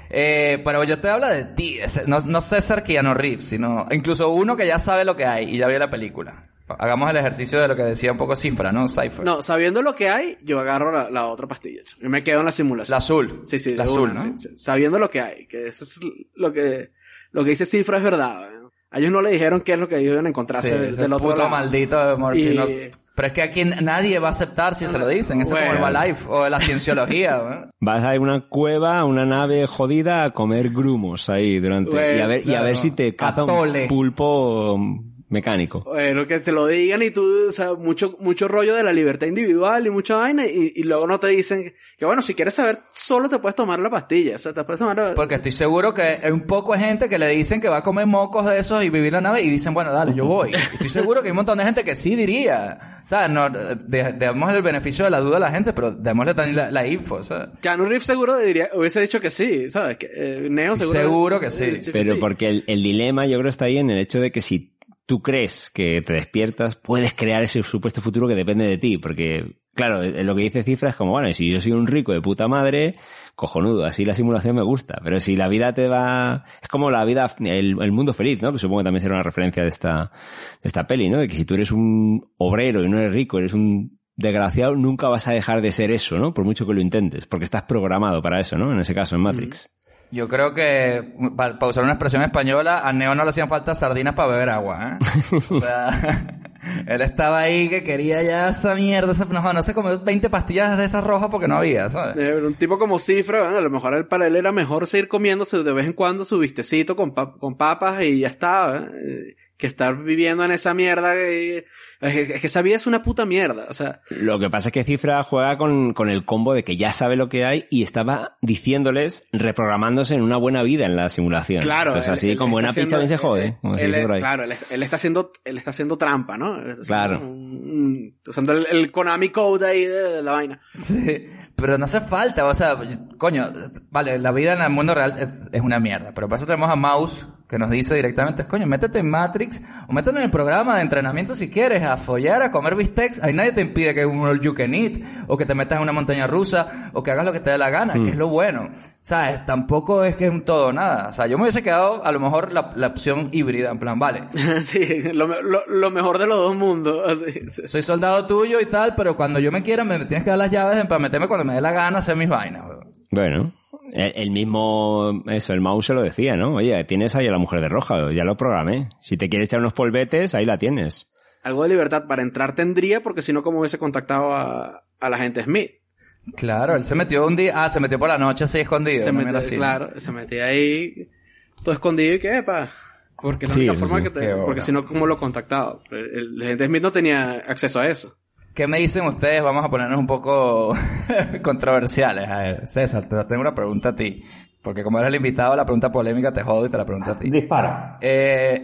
Eh, pero yo te hablo de ti, no, no César Keanu Reeves, sino incluso uno que ya sabe lo que hay y ya vio la película. Hagamos el ejercicio de lo que decía un poco Cifra, ¿no? Cypher. No, sabiendo lo que hay, yo agarro la, la otra pastilla. Yo me quedo en la simulación. La azul. Sí, sí, La azul, una, ¿no? sí, sí. Sabiendo lo que hay, que eso es lo que, lo que dice Cifra es verdad. ¿eh? A ellos no le dijeron qué es lo que ellos iban a encontrarse Sí, del, del otro puto lado. maldito de Y- no- Pero es que aquí nadie va a aceptar si se lo dicen. Eso es como el Bueno. Life o la cienciología. ¿no? Vas a una cueva, a una nave jodida a comer grumos ahí durante Bueno, y a ver y a ver claro. si te caza un pulpo mecánico. Bueno, que te lo digan y tú, o sea, mucho, mucho rollo de la libertad individual y mucha vaina y, y luego no te dicen que, bueno, si quieres saber, solo te puedes tomar la pastilla. O sea, te puedes tomar la... Porque estoy seguro que hay un poco de gente que le dicen que va a comer mocos de esos y vivir la nave y dicen, bueno, dale, yo voy. Estoy seguro que hay un montón de gente que sí diría. ¿Sabes? No, de- demos el beneficio de la duda a la gente, pero démosle también la, la info, ¿sabes? Keanu Reeves seguro diría, hubiese dicho que sí, ¿sabes? Que, eh, Neo seguro... Seguro que sí. que Pero sí. porque el, el dilema yo creo está ahí en el hecho de que si tú crees que te despiertas, puedes crear ese supuesto futuro que depende de ti. Porque, claro, eh, lo que dice Cifra es como, bueno, si yo soy un rico de puta madre, cojonudo, así la simulación me gusta. Pero si la vida te va... Es como la vida, el, el mundo feliz, ¿no? Que supongo que también será una referencia de esta, de esta peli, ¿no? De que si tú eres un obrero y no eres rico, eres un desgraciado, nunca vas a dejar de ser eso, ¿no? Por mucho que lo intentes, porque estás programado para eso, ¿no? En ese caso, en Matrix. Yo creo que, para usar una expresión española, a Neo no le hacían falta sardinas para beber agua, ¿eh? O sea, él estaba ahí que quería ya esa mierda, esa, no, no se comió 20 pastillas de esas rojas porque no había, ¿sabes? Eh, un tipo como Cifra, bueno, a lo mejor él- para él era mejor seguir comiéndose de vez en cuando su vistecito con, pap- con papas y ya está, ¿eh? que estar viviendo en esa mierda. eh, Es que, es que esa vida es una puta mierda. O sea, Lo que pasa es que Cifra juega con, con el combo de que ya sabe lo que hay y estaba diciéndoles, reprogramándose en una buena vida en la simulación. claro. Entonces él- así él con buena pizza bien se jode. él- como él por ahí. claro, él, él está haciendo, él está haciendo trampa, ¿no? Claro. usando el, el Konami Code ahí de, de la vaina. Sí, pero no hace falta, o sea, coño, vale, la vida en el mundo real es, es una mierda, pero por eso tenemos a Mouse que nos dice directamente, coño, métete en Matrix o métete en el programa de entrenamiento si quieres, a follar, a comer bistecs, ahí nadie te impide que un all you can eat, o que te metas en una montaña rusa, o que hagas lo que te dé la gana, que es lo bueno, ¿sabes? Tampoco es que es un todo nada, o sea, yo me hubiese quedado a lo mejor la, la opción híbrida, en plan, vale, sí, lo, lo, lo mejor de los dos mundos. así. soy soldado tuyo y tal, pero cuando yo me quiera me tienes que dar las llaves para meterme cuando me dé la gana a hacer mis vainas, weón. Bueno, El, el mismo, eso, el mouse se lo decía, ¿no? Oye, tienes ahí a la mujer de roja, ya lo programé. Si te quieres echar unos polvetes, ahí la tienes. Algo de libertad para entrar tendría, porque si no, ¿cómo hubiese contactado a, a la gente Smith? Claro, él se metió un día, ah, se metió por la noche así escondido. se ¿no? metió, así. claro, se metía ahí todo escondido y qué, pa. Porque es la Sí, única forma sí. que te, porque si no, ¿cómo lo contactaba? El, el gente Smith no tenía acceso a eso. ¿Qué me dicen ustedes? Vamos a ponernos un poco controversiales. A ver, César, te tengo una pregunta a ti. Porque como eres el invitado, la pregunta polémica te jodo y te la pregunto a ti. Dispara. Eh,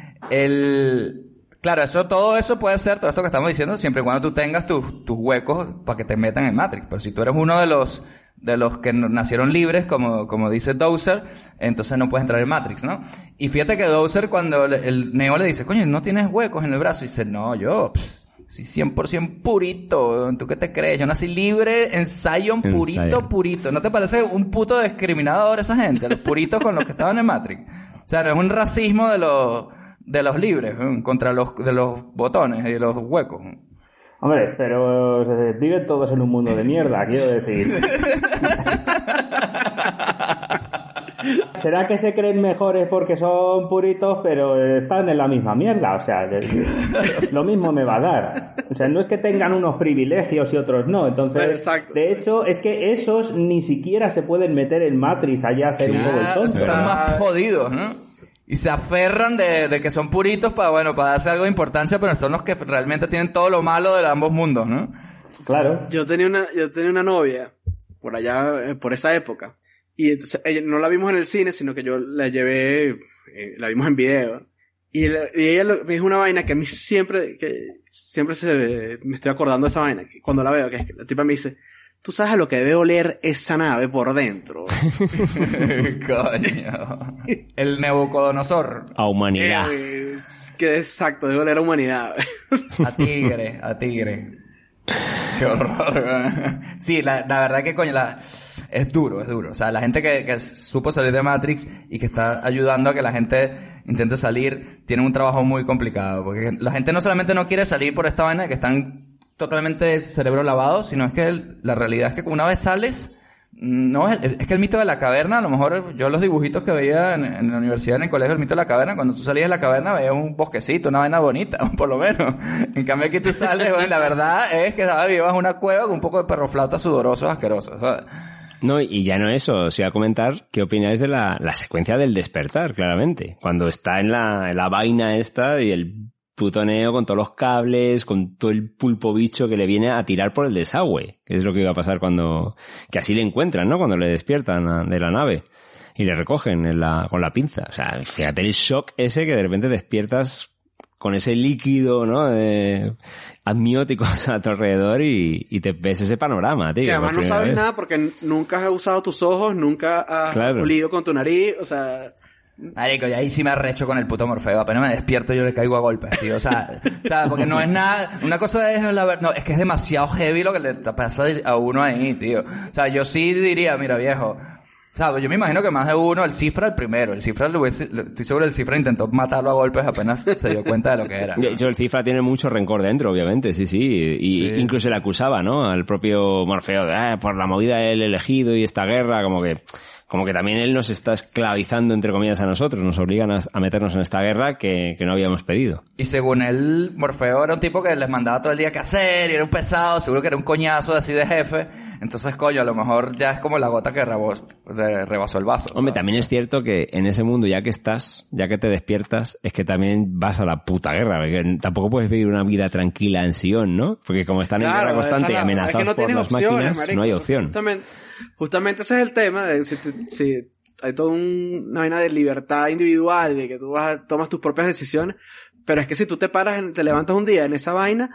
el, claro, eso, todo eso puede ser, todo esto que estamos diciendo, siempre y cuando tú tengas tus, tus huecos para que te metan en Matrix. Pero si tú eres uno de los, de los que nacieron libres, como, como dice Dowser, entonces no puedes entrar en Matrix, ¿no? Y fíjate que Dowser cuando le- el Neo le dice, coño, no tienes huecos en el brazo, y dice, no, yo, pss, soy 100% purito. ¿tú qué te crees? Yo nací libre en Zion, En purito, Zion. purito. ¿No te parece un puto discriminador esa gente? Los puritos con los que estaban en Matrix. O sea, no es un racismo de los, de los libres, ¿eh? contra los, de los botones y de los huecos. Hombre, pero eh, viven todos en un mundo de mierda, quiero decir. Será que se creen mejores porque son puritos, pero están en la misma mierda. O sea, lo mismo me va a dar. O sea, no es que tengan unos privilegios y otros no. Entonces, Exacto. de hecho, es que esos ni siquiera se pueden meter en Matrix allá a hacer un poco el tonto. están más jodidos, ¿no? Y se aferran de, de que son puritos para, bueno, para darse algo de importancia, pero son los que realmente tienen todo lo malo de ambos mundos, ¿no? Claro. Yo tenía una, yo tenía una novia por allá, eh, por esa época. Y entonces, ella, no la vimos en el cine, sino que yo la llevé, eh, la vimos en video. Y, la- y ella lo- me dijo una vaina que a mí siempre, que siempre se, me estoy acordando de esa vaina. Que cuando la veo, que es que la tipa me dice, tú sabes a lo que debe oler esa nave por dentro. Coño. El Nebucodonosor. A humanidad. Eh, que exacto, debe oler a humanidad. A tigre, a tigre. Qué horror. Sí, la, verdad que coño, la, es duro, es duro. O sea, la gente que, supo salir de Matrix y que está ayudando a que la gente intente salir, tiene un trabajo muy complicado. Porque la gente no solamente no quiere salir por esta vaina de que están totalmente cerebro lavado, sino es que la realidad es que una vez sales, no, es, que el mito de la caverna, a lo mejor yo los dibujitos que veía en, en la universidad, en el colegio, el mito de la caverna, cuando tú salías de la caverna veías un bosquecito, una vaina bonita, por lo menos. En cambio aquí tú sales, bueno, la verdad es que ¿sabes? vivas una cueva con un poco de perroflauta sudorosos, asquerosos. ¿sabes? No, y ya no eso, os iba a comentar qué opináis de la, la secuencia del despertar, claramente. Cuando está en la, en la vaina esta y el puto Neo con todos los cables, con todo el pulpo bicho que le viene a tirar por el desagüe, que es lo que iba a pasar cuando, que así le encuentran, ¿no? Cuando le despiertan de la nave y le recogen en la, con la pinza. O sea, fíjate el shock ese que de repente despiertas con ese líquido, ¿no? De amnióticos a tu alrededor y, y te ves ese panorama, tío. que además no sabes vez. nada porque nunca has usado tus ojos, nunca has Claro. olido con tu nariz, o sea... Marico, y ahí sí me arrecho con el puto Morfeo. Apenas me despierto yo le caigo a golpes, tío. O sea, o sea, porque no es nada... Una cosa es la verdad... No, es que es demasiado heavy lo que le pasa a uno ahí, tío. O sea, yo sí diría, mira, viejo... Sea, yo me imagino que más de uno, el Cifra el primero. El Cifra, hubiese- le- estoy seguro el Cifra intentó matarlo a golpes apenas se dio cuenta de lo que era. De hecho, el Cifra tiene mucho rencor dentro, obviamente, sí, sí. Y Sí. incluso le acusaba, ¿no? Al propio Morfeo de, "Ah, por la movida del elegido y esta guerra, como que, como que también él nos está esclavizando, entre comillas, a nosotros. Nos obligan a, a meternos en esta guerra que, que no habíamos pedido. Y según él, Morfeo era un tipo que les mandaba todo el día qué hacer, y era un pesado, seguro que era un coñazo así de jefe. Entonces, coño, a lo mejor ya es como la gota que rebos- re- rebasó el vaso. Hombre, ¿sabes? también es cierto que en ese mundo, ya que estás, ya que te despiertas, es que también vas a la puta guerra. porque tampoco puedes vivir una vida tranquila en Sion, ¿no? Porque como están en guerra constante y la- amenazados es que no por las opciones, máquinas, marico. no hay opción. Justamente, justamente ese es el tema. si, hay toda un- una vaina de libertad individual, de que tú vas tomas tus propias decisiones, pero es que si tú te paras, te levantas un día en esa vaina,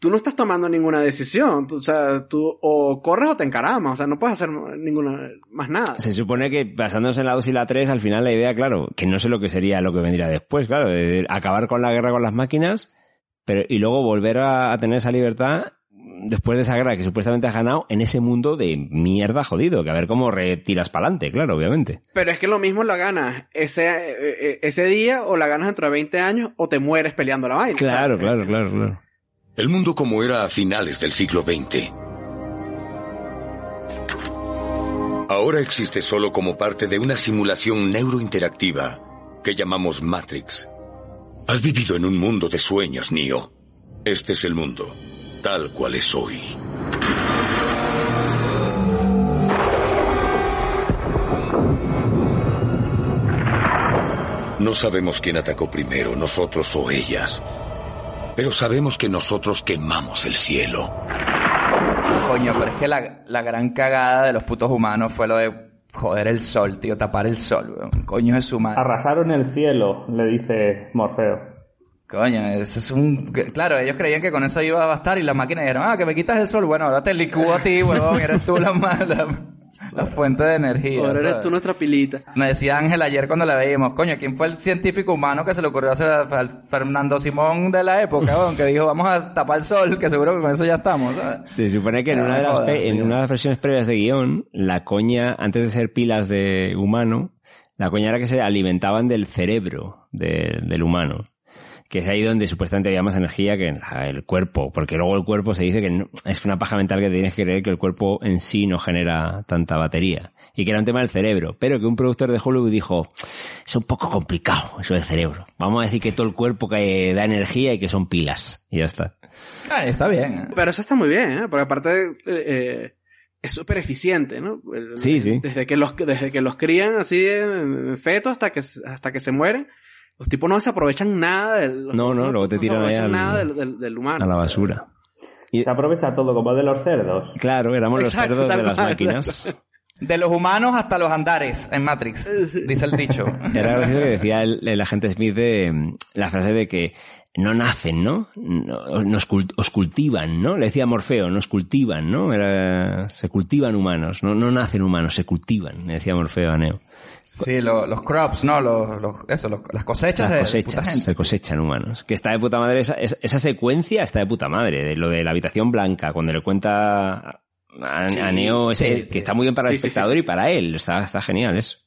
tú no estás tomando ninguna decisión. O sea, tú o corres o te encaramas. O sea, no puedes hacer ninguna, más nada. Se supone que basándose en la 2 y la 3, al final la idea, claro, que no sé lo que sería lo que vendría después, claro, de acabar con la guerra con las máquinas, pero y luego volver a tener esa libertad después de esa guerra que supuestamente has ganado en ese mundo de mierda jodido, que a ver cómo retiras para adelante, claro, obviamente. Pero es que lo mismo la ganas ese, eh, eh, ese día o la ganas dentro de 20 años o te mueres peleando la vaina. Claro, claro, claro, claro. El mundo como era a finales del siglo XX. Ahora existe solo como parte de una simulación neurointeractiva que llamamos Matrix. Has vivido en un mundo de sueños, Neo. Este es el mundo, tal cual es hoy. No sabemos quién atacó primero, nosotros o ellas. Pero sabemos que nosotros quemamos el cielo. Coño, pero es que la, la gran cagada de los putos humanos fue lo de joder el sol, tío, tapar el sol, weón. Coño es su madre. Arrasaron el cielo, le dice Morfeo. Coño, eso es un... Claro, ellos creían que con eso iba a bastar y la máquina dijeron, ah, que me quitas el sol. Bueno, ahora te licúo a ti, huevón, eres tú la, ma- la, la fuente de energía. Ahora eres tú nuestra pilita. Me decía Ángel ayer cuando la veíamos, coño, ¿quién fue el científico humano que se le ocurrió hacer a- al Fernando Simón de la época, weón? que dijo, vamos a tapar el sol, que seguro que con eso ya estamos, ¿sabes? Se supone que en una, de las, en una de las versiones previas de guion, la coña, antes de ser pilas de humano, la coña era que se alimentaban del cerebro de- del humano. Que es ahí donde supuestamente había más energía que en la- el cuerpo. Porque luego el cuerpo se dice que no- es una paja mental que tienes que creer que el cuerpo en sí no genera tanta batería. Y que era un tema del cerebro. Pero que un productor de Hollywood dijo, es un poco complicado eso del cerebro. Vamos a decir que todo el cuerpo que da energía y que son pilas. Y ya está. Ah, está bien. ¿eh? Pero eso está muy bien, ¿eh? Porque aparte eh, es súper eficiente, ¿no? Sí, sí. Desde que los, desde que los crían así en feto hasta que, hasta que se mueren, los tipos no se aprovechan nada del... los- No, no, luego te tiran ahí aprovechan al- nada del, del- del humano. A la o sea, basura. Y- Se aprovecha todo como de los cerdos. Claro, éramos los cerdos de las máquinas. De los humanos hasta los andares en Matrix, dice el dicho. Era gracioso que decía el, el agente Smith de mm, la frase de que no nacen, ¿no? No- Nos cult- os cultivan, ¿no? Le decía Morfeo, nos cultivan, ¿no? Era, se cultivan humanos, no, no nacen humanos, se cultivan, le decía Morfeo a Neo. Sí, lo- los crops, ¿no? Los, los- eso, los- las cosechas Las de puta cosechas, gente. se cosechan humanos. Que está de puta madre, esa, esa- secuencia está de puta madre, de lo de la habitación blanca, cuando le cuenta a, a Sí, Neo, ese, sí. que está muy bien para el Sí, sí, sí, espectador sí, y para él, está, está genial eso.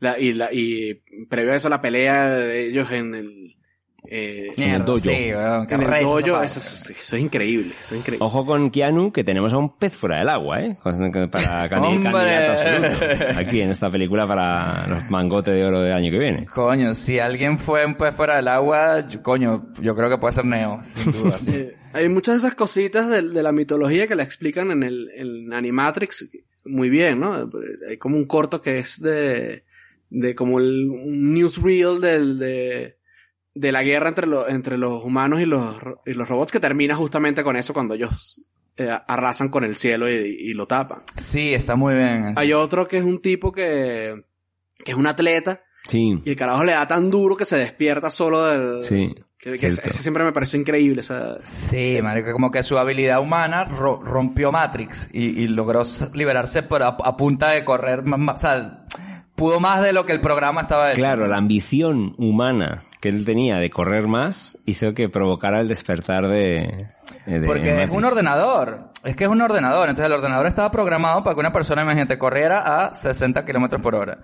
La, y, la, y previo a eso la pelea de ellos en el... eh, En el dojo. Sí, weón, en el dojo, eso, es- eso es increíble, eso es increíble. Ojo con Keanu, que tenemos a un pez fuera del agua, ¿eh? Para candidato absoluto. Aquí en esta película para los mangotes de oro del año que viene. Coño, si alguien fue un pez fuera del agua, yo- coño, yo creo que puede ser Neo, sin duda. sí. Hay muchas de esas cositas de, de la mitología que la explican en el en Animatrix muy bien, ¿no? Hay como un corto que es de, de como el, un newsreel del, de, de la guerra entre, los entre los humanos y los, y los robots que termina justamente con eso cuando ellos eh, arrasan con el cielo y, y lo tapan. Sí, está muy bien. Hay otro que es un tipo que, que es un atleta Sí, y el carajo le da tan duro que se despierta solo del... sí. Que, que ese, cierto. ese siempre me pareció increíble. esa- Sí, marico, como que su habilidad humana ro- rompió Matrix y, y logró liberarse por a, a punta de correr más, más- o sea, pudo más de lo que el programa estaba hecho. Claro, la ambición humana que él tenía de correr más hizo que provocara el despertar de... de Porque es un ordenador. Es que es un ordenador. Entonces el ordenador estaba programado para que una persona, imagínate, corriera a 60 kilómetros por hora.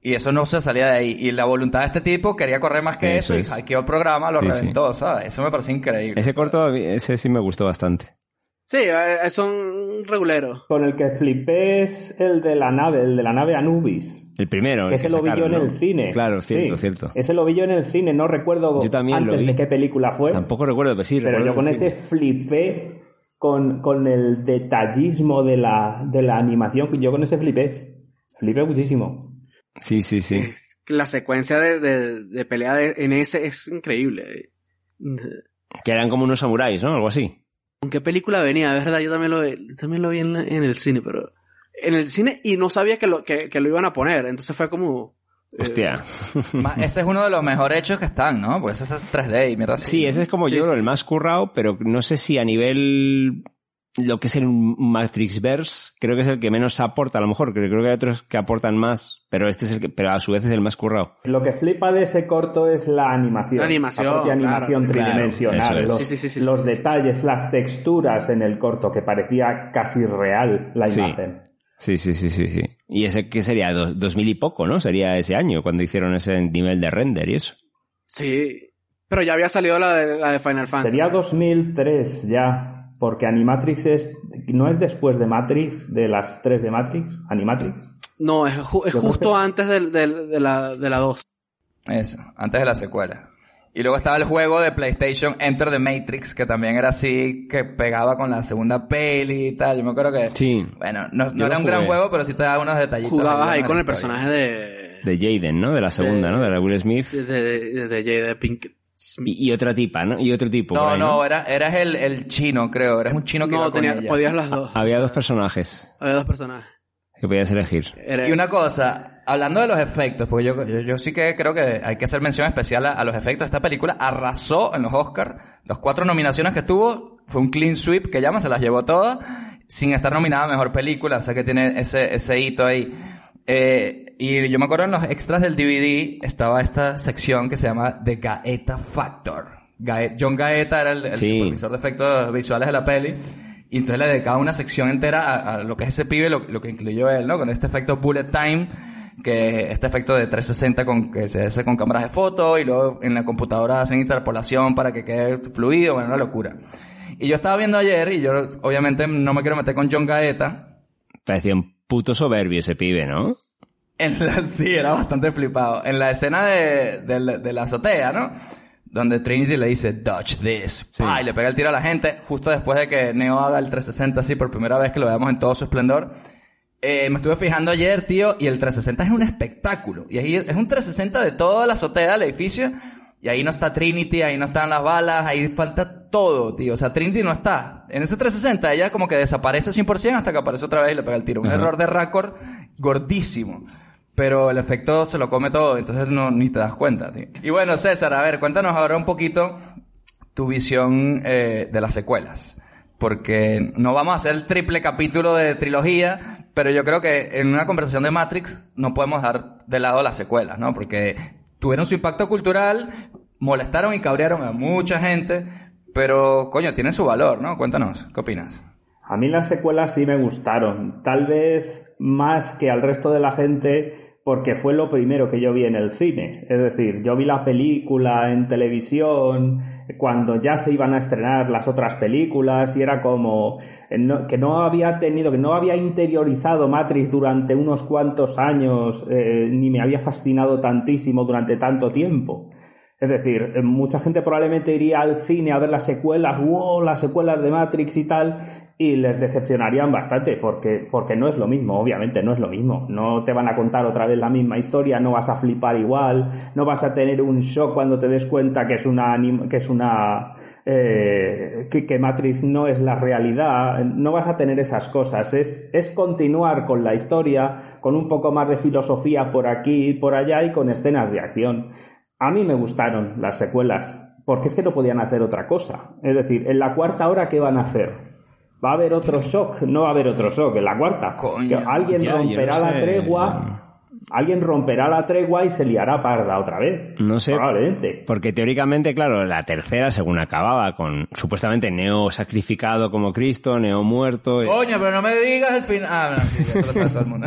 Y eso no se salía de ahí. Y la voluntad de este tipo quería correr más que Eso eso, es. y hackeó el programa, lo Sí, sí. reventó, ¿sabes? Eso me parece increíble. Ese corto, ese sí me gustó bastante. Sí, eh, son reguleros. Con el que flipé es el de la nave, el de la nave Anubis. El primero. Que el ese lo vi yo en el cine. Claro, cierto, Sí, cierto. Ese lo vi yo en el cine, no recuerdo Yo también lo antes vi. de qué película fue. Tampoco recuerdo, pero sí. Pero yo con el ese cine. flipé con, con el detallismo de la, de la animación. Yo con ese flipé. Flipé muchísimo. Sí, sí, sí. La secuencia de, de, de pelea de- en ese es increíble. Que eran como unos samuráis, ¿no? Algo así. ¿Con qué película venía? De verdad, yo también lo, vi- también lo vi en, la- en el cine, pero... En el cine y no sabía que lo, que, que lo iban a poner. Entonces fue como... eh, Hostia. Ese es uno de los mejores hechos que están, ¿no? Pues ese es 3D y mierda así. Sí, ese es como Sí, yo sí, creo, el sí. más currado, pero no sé si a nivel lo que es el Matrixverse, creo que es el que menos aporta, a lo mejor, creo, creo que hay otros que aportan más, pero este es el que, pero a su vez es el más currado. Lo que flipa de ese corto es la animación. La animación, propia claro. animación Claro, tridimensional. es. Los, Sí, sí, sí, los sí, sí, sí. detalles, las texturas en el corto, que parecía casi real la Sí. imagen. Sí, sí, sí, sí, sí. Y ese que sería dos, dos mil y poco, ¿no? Sería ese año cuando hicieron ese nivel de render y eso. Sí. Pero ya había salido la de, la de Final Fantasy. Sería 2003 ya, porque Animatrix es, no es después de Matrix, de las tres de Matrix, Animatrix. No, es, ju- justo que- antes de la de la 2. Eso, antes de la secuela. Y luego estaba el juego de PlayStation Enter the Matrix, que también era así, que pegaba con la segunda peli y tal. Yo me acuerdo que... Sí. Bueno, no, era un gran juego, pero sí te daba unos detallitos. Jugabas ahí con el historia. personaje de... De Jaden, ¿no? De la segunda, De- ¿no? De la Will Smith. de, de, de Jada Pinkett Smith. Y, y otra tipa, ¿no? Y otro tipo. No, ahí, no, era, eras el, el chino, creo. Eras un chino que iba No, con tenía, ella. podías las dos. Había dos personajes Había dos personajes. que podías elegir. Y una cosa, hablando de los efectos, porque yo, yo, yo sí que creo que hay que hacer mención especial a, a los efectos. Esta película arrasó en los Oscars. Las cuatro nominaciones que tuvo fue un clean sweep que llama, se las llevó todas, sin estar nominada a mejor película. O sea que tiene ese, ese hito ahí. Eh, y yo me acuerdo en los extras del DVD estaba esta sección que se llama The Gaeta Factor. John Gaeta era el, el Sí. supervisor de efectos visuales de la peli. Y entonces le dedicaba una sección entera a, a lo que es ese pibe, lo, lo que incluyó él, ¿no? Con este efecto bullet time, que este efecto de 360 con, que se hace con cámaras de foto y luego en la computadora hacen interpolación para que quede fluido, bueno, una locura. Y yo estaba viendo ayer, y yo obviamente no me quiero meter con John Gaeta, Parecía un puto soberbio ese pibe, ¿no? En la, sí, era bastante flipado. En la escena de, de, la- de la azotea, ¿no? Donde Trinity le dice, dodge this. ¡Pah! Y le pega el tiro a la gente justo después de que Neo haga el 360 así por primera vez que lo veamos en todo su esplendor. Eh, me estuve fijando ayer, tío, y el 360 es un espectáculo. Y ahí es un 360 de toda la azotea del edificio. Y ahí no está Trinity, ahí no están las balas, ahí falta todo, tío. O sea, Trinity no está. En ese 360 ella como que desaparece 100% hasta que aparece otra vez y le pega el tiro. Un Ajá. error de récord gordísimo. Pero el efecto se lo come todo, entonces no, ni te das cuenta, tío. Y bueno, César, a ver, cuéntanos ahora un poquito tu visión eh, de las secuelas. Porque no vamos a hacer el triple capítulo de trilogía, pero yo creo que en una conversación de Matrix no podemos dejar de lado las secuelas, ¿no? Porque tuvieron su impacto cultural, molestaron y cabrearon a mucha gente, pero coño, tienen su valor, ¿no? Cuéntanos, ¿qué opinas? A mí las secuelas sí me gustaron, tal vez más que al resto de la gente porque fue lo primero que yo vi en el cine. Es decir, yo vi la película en televisión cuando ya se iban a estrenar las otras películas y era como eh, que no había tenido, que no había interiorizado Matrix durante unos cuantos años, eh, ni me había fascinado tantísimo durante tanto tiempo. Es decir, eh, mucha gente probablemente iría al cine a ver las secuelas, wow, las secuelas de Matrix y tal, y les decepcionarían bastante, porque, porque no es lo mismo, obviamente no es lo mismo. No te van a contar otra vez la misma historia, no vas a flipar igual, no vas a tener un shock cuando te des cuenta que es una, que es una, eh, que, que Matrix no es la realidad, no vas a tener esas cosas. Es, es continuar con la historia, con un poco más de filosofía por aquí y por allá y con escenas de acción. A mí me gustaron las secuelas, porque es que no podían hacer otra cosa. Es decir, en la cuarta hora, ¿qué van a hacer? ¿Va a haber otro shock? No va a haber otro shock en la cuarta. Coño. Que alguien Ya, romperá no la sé. tregua, alguien romperá la tregua y se liará parda otra vez. No sé. Probablemente. Porque teóricamente, claro, la tercera, según acababa, con supuestamente Neo sacrificado como Cristo, Neo muerto. Coño, pero no me digas el final. Ah, no, sí, ya lo sabe todo el mundo.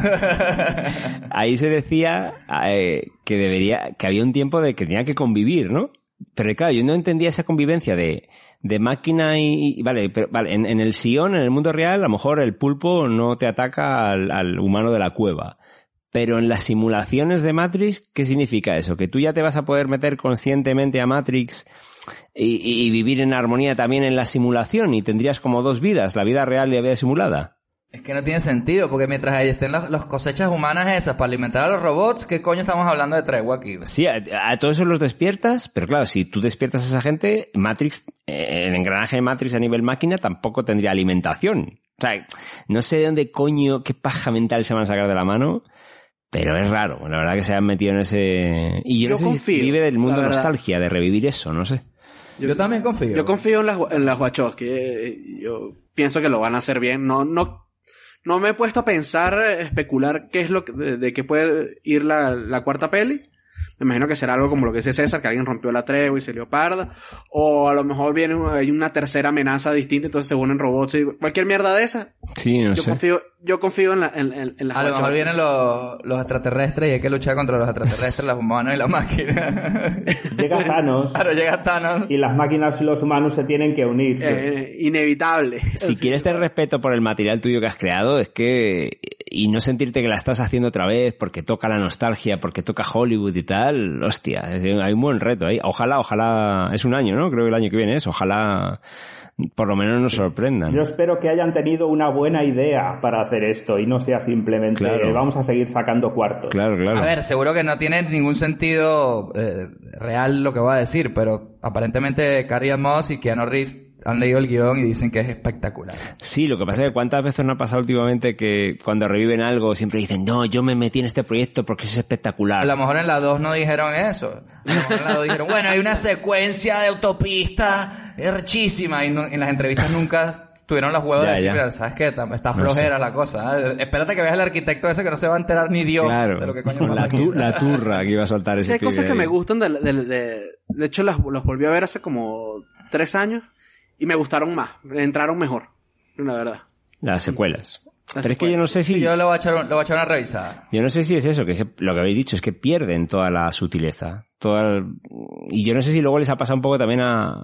Ahí se decía eh, que debería, que había un tiempo de que tenía que convivir, ¿no? Pero claro, yo no entendía esa convivencia de, de máquina y, vale, pero vale, en, en el Sion, en el mundo real, a lo mejor el pulpo no te ataca al, al humano de la cueva. Pero en las simulaciones de Matrix, ¿qué significa eso? Que tú ya te vas a poder meter conscientemente a Matrix y, y vivir en armonía también en la simulación y tendrías como dos vidas, la vida real y la vida simulada. Es que no tiene sentido, porque mientras ahí estén las, las cosechas humanas esas para alimentar a los robots, ¿qué coño estamos hablando de tregua aquí? Sí, a, a todos esos los despiertas, pero claro, si tú despiertas a esa gente, Matrix, eh, el engranaje de Matrix a nivel máquina tampoco tendría alimentación. O sea, no sé de dónde coño, qué paja mental se van a sacar de la mano, pero es raro, la verdad que se han metido en ese... Y yo, Yo no sé si confío, vive del mundo nostalgia, de revivir eso, no sé. Yo, también confío. Yo confío en las, en las Wachowski. eh, Yo pienso que lo van a hacer bien. No, no, no me he puesto a pensar, eh, especular qué es lo que, de, de qué puede ir la, la cuarta peli. Me imagino que será algo como lo que dice César, que alguien rompió la tregua y se lió parda. O a lo mejor viene hay una tercera amenaza distinta, entonces se unen robots y cualquier mierda de esa. Sí, no Yo sé. confío yo confío en, la, en, en, en las A lo mejor vienen los, los extraterrestres y hay que luchar contra los extraterrestres, los humanos y la máquina. Llega Thanos Claro, llega Thanos. y las máquinas y los humanos se tienen que unir. Eh, inevitable. Si quieres tener respeto por el material tuyo que has creado, es que... Y no sentirte que la estás haciendo otra vez porque toca la nostalgia, porque toca Hollywood y tal, hostia, es- hay un buen reto ahí. Ojalá, ojalá... Es un año, ¿no? Creo que el año que viene es. Ojalá por lo menos nos sorprendan. Yo espero que hayan tenido una buena idea para hacer esto y no sea simplemente Claro. eh, vamos a seguir sacando cuartos. Claro, claro. A ver, seguro que no tiene ningún sentido eh, real lo que voy a decir, pero aparentemente Carrie Moss y Keanu Reeves han leído el guion y dicen que es espectacular. Sí, lo que pasa es que cuántas veces nos ha pasado últimamente que cuando reviven algo siempre dicen, no, yo me metí en este proyecto porque es espectacular. A lo mejor en la 2 no dijeron eso. A lo mejor en la 2 dijeron, bueno, hay una secuencia de autopista es rechísima y no- en las entrevistas nunca tuvieron los huevos Ya, de decir, ya. "Mira, ¿sabes qué? Está está No flojera la cosa. ¿eh? Espérate que veas al arquitecto ese que no se va a enterar ni Dios claro, de lo que coño pasa la, tu- la turra que iba a soltar Sí, ese hay cosas que me ahí. gustan de, de, de, de hecho las, los volví a ver hace como tres años y me gustaron más, entraron mejor, la verdad. Las secuelas. Las Pero es que yo no sé si... Sí, yo le voy a echar, un- le voy a echar una revisada. Yo no sé si es eso, que es que lo que habéis dicho es que pierden toda la sutileza. Toda el- Y yo no sé si luego les ha pasado un poco también a,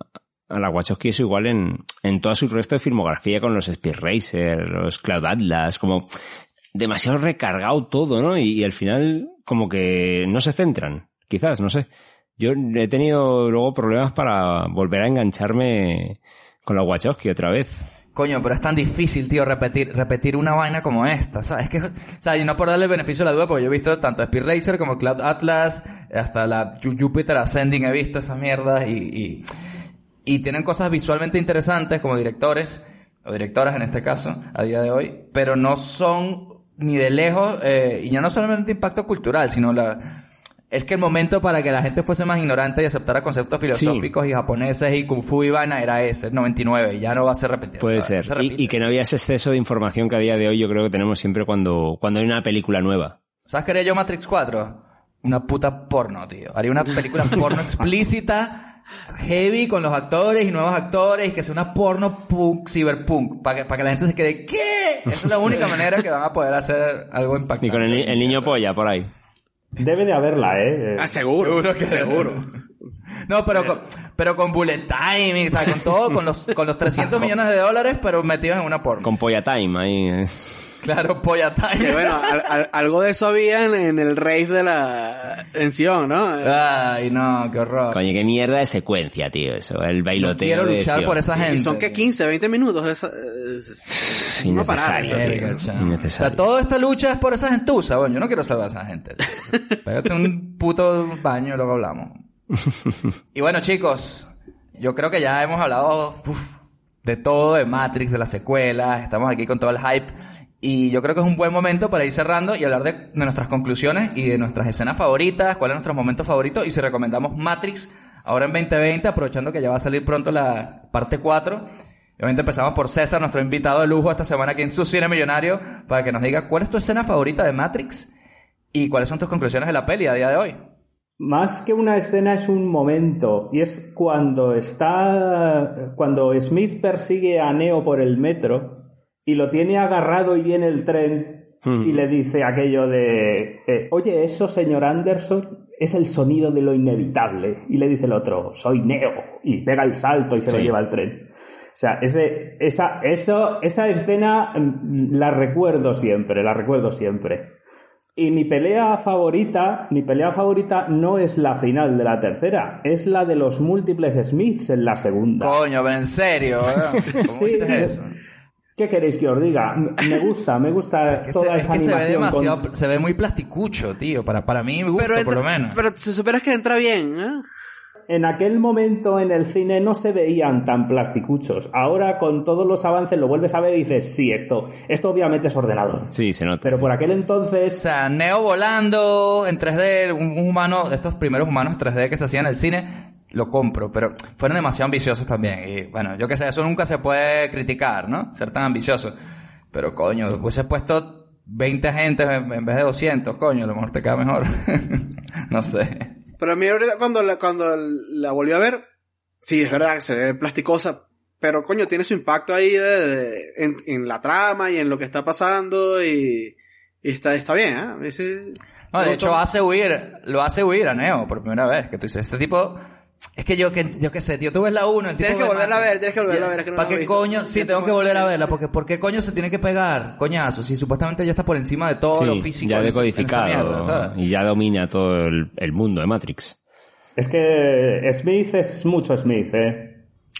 a la Wachowski eso igual en, en toda su resto de filmografía con los Speed Racer, los Cloud Atlas, como demasiado recargado todo, ¿no? Y, y al final como que no se centran, quizás, no sé. Yo he tenido luego problemas para volver a engancharme con la Wachowski otra vez. Coño, pero es tan difícil, tío, repetir, repetir una vaina como esta, ¿sabes? Que, o sea, y no por darle el beneficio de la duda, porque yo he visto tanto Speed Racer como Cloud Atlas, hasta la Ju- Jupiter Ascending he visto esas mierdas y, y, y tienen cosas visualmente interesantes como directores, o directoras en este caso, a día de hoy, pero no son ni de lejos, eh, y ya no solamente impacto cultural, sino la, es que el momento para que la gente fuese más ignorante y aceptara conceptos filosóficos y japoneses y kung fu y vaina era ese, el 99, y ya no va a ser repetido. Puede ¿sabes? ser. Se Y, que no había ese exceso de información que a día de hoy yo creo que tenemos siempre cuando, cuando hay una película nueva. ¿Sabes qué haría yo Matrix 4? Una puta porno, tío. Haría una película porno explícita, heavy, con los actores y nuevos actores, y que sea una porno punk, cyberpunk, para que, para que la gente se quede, ¿qué? Esa es la única manera que van a poder hacer algo impactante. Y con el, el niño polla por ahí. Debe de haberla, ¿eh? Ah, seguro. Seguro que seguro. No, pero con, pero con bullet time, o sea, con todo, con los, con los 300 millones de dólares, pero metidos en una porno. Con polla time ahí. Eh. Claro, polla Que time. bueno, al- al- algo de eso había en, en el rave de la tensión, ¿no? Ay, no, qué horror. Coño, qué mierda de secuencia, tío, eso. El No bailoteo. quiero luchar por esa gente. y son que tío. 15, 20 minutos. Esa, es, es parada. Innecesario, eso, tío. Innecesario. O sea, toda esta lucha es por esa gentuza, bueno, yo no quiero salvar a esa gente. tío. Pégate un puto baño y luego hablamos. Y bueno, chicos, yo creo que ya hemos hablado uf, de todo, de Matrix, de las secuelas, estamos aquí con todo el hype. Y yo creo que es un buen momento para ir cerrando y hablar de, nuestras conclusiones y de nuestras escenas favoritas, cuáles son nuestros momentos favoritos y si recomendamos Matrix ahora en 2020, aprovechando que ya va a salir pronto la parte 4. Y Obviamente empezamos por César, nuestro invitado de lujo esta semana aquí en su cine millonario, para que nos diga cuál es tu escena favorita de Matrix y cuáles son tus conclusiones de la peli a día de hoy. Más que una escena es un momento y es cuando está cuando Smith persigue a Neo por el metro y lo tiene agarrado y viene el tren y le dice aquello de eh, oye eso señor Anderson es el sonido de lo inevitable y le dice el otro soy Neo y pega el salto y se lo lleva al tren o sea ese, esa eso esa escena mm, la recuerdo siempre la recuerdo siempre y mi pelea favorita, mi pelea favorita no es la final de la tercera, es la de los múltiples Smiths en la segunda. Coño, pero en serio, ¿eh? ¿cómo Sí, dices eso? ¿Qué queréis que os diga? Me gusta, me gusta Que toda se, es esa que se ve animación. con- demasiado, se ve muy plasticucho, tío, para, para mí me gusta Pero, por lo menos. pero se superas que entra bien, ¿eh? En aquel momento en el cine no se veían tan plasticuchos. Ahora con todos los avances lo vuelves a ver y dices, sí, esto, esto obviamente es ordenador. Sí, se nota. Pero sí. por aquel O entonces... sea, Neo volando en 3D, un, un humano, de estos primeros humanos 3D que se hacían en el cine, lo compro, pero fueron demasiado ambiciosos también. Y bueno, yo que sé, eso nunca se puede criticar, ¿no? Ser tan ambicioso. Pero coño, hubiese puesto 20 agentes en, vez de 200, coño, a lo mejor te queda mejor. no sé. Pero a mí ahorita cuando la, cuando la volví a ver, sí, es verdad que se ve plasticosa, pero coño, tiene su impacto ahí de- de- en, en la trama y en lo que está pasando y, y está, está bien, ¿eh? Ese- No, de hecho hace huir, lo hace huir a Neo por primera vez. Que tú dices, este tipo, es que yo que yo qué sé, tío, tú ves la 1, el tipo Tienes que ve volverla a ver, tienes que volverla a ver, es que no ¿Para qué coño? Sí, tengo que volver a volverla a verla, porque ¿por qué coño se tiene que pegar? Coñazo, si supuestamente ya está por encima de todo lo físico. ya decodificado mierda, ¿sabes? y ya domina todo el, el mundo de Matrix. Es que Smith es mucho Smith, ¿eh?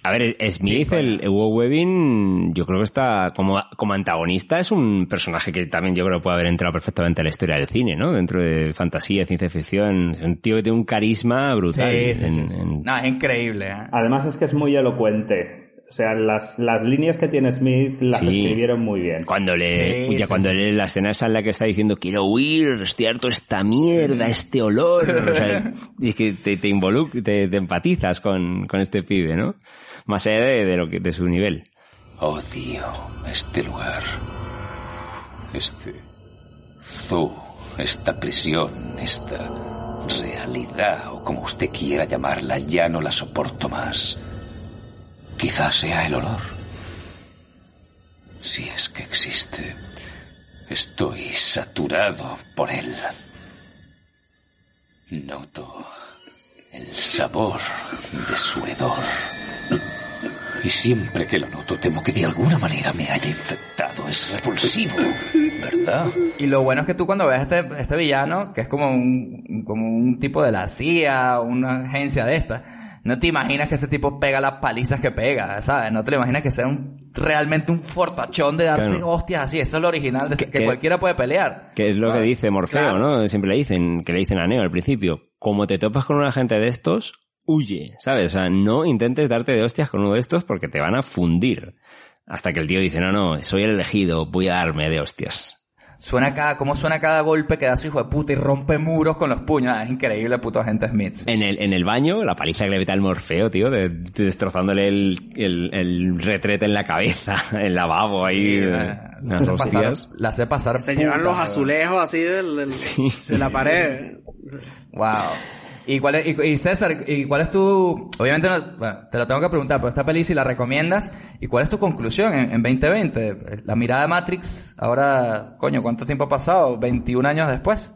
A ver, Smith, el Hugo Webbing, yo creo que está como, como antagonista, es un personaje que también yo creo que puede haber entrado perfectamente a la historia del cine, ¿no? Dentro de fantasía, ciencia ficción, es un tío que tiene un carisma brutal. Sí, sí, sí, en- sí. en- No, es increíble, ¿eh? Además es que es muy elocuente. O sea, las, las líneas que tiene Smith las Sí. escribieron muy bien. Cuando le, Sí, ya sí, cuando sí. lee la escena esa en la que está diciendo quiero huir, estoy harto esta mierda, este olor, o sea, y es que te, te involucras, te, te empatizas con, con este pibe, ¿no? Más allá de, de lo que, de su nivel. Odio este lugar. Este zoo, esta prisión, esta realidad, o como usted quiera llamarla, ya no la soporto más. Quizás sea el olor. Si es que existe. Estoy saturado por él. Noto el sabor de su hedor. Y siempre que lo noto temo que de alguna manera me haya infectado. Es repulsivo, ¿verdad? Y lo bueno es que tú cuando ves este, este villano, que es como un, como un tipo de la CIA, una agencia de esta, no te imaginas que este tipo pega las palizas que pega, ¿sabes? No te lo imaginas que sea un, realmente un fortachón de darse Claro. hostias así. Eso es lo original, de Que- que, que- cualquiera puede pelear. Que es lo que dice Morfeo, Claro. ¿no? Siempre le dicen, que le dicen a Neo al principio, como te topas con un agente de estos, huye, ¿sabes? O sea, no intentes darte de hostias con uno de estos porque te van a fundir. Hasta que el tío dice, no, no, soy el elegido, voy a darme de hostias. Suena cada, cómo suena cada golpe que da su hijo de puta y rompe muros con los puños. Ah, Es increíble, puto agente Smith. En el, en el baño, la paliza que le mete al Morfeo, tío, de- de- destrozándole el, el, el retrete en la cabeza, el lavabo ahí, Sí, eh, la, las hace pasar, rosillas. la hace pasar. Se llevan puta, los weón. azulejos así del, del- Sí. de la pared. Wow. ¿Y cuál es, y, César, ¿y cuál es tu, obviamente no- bueno, te lo tengo que preguntar, pero esta peli si la recomiendas, ¿y cuál es tu conclusión en, en 2020? La mirada de Matrix, ahora, coño, ¿cuánto tiempo ha pasado? 21 años después.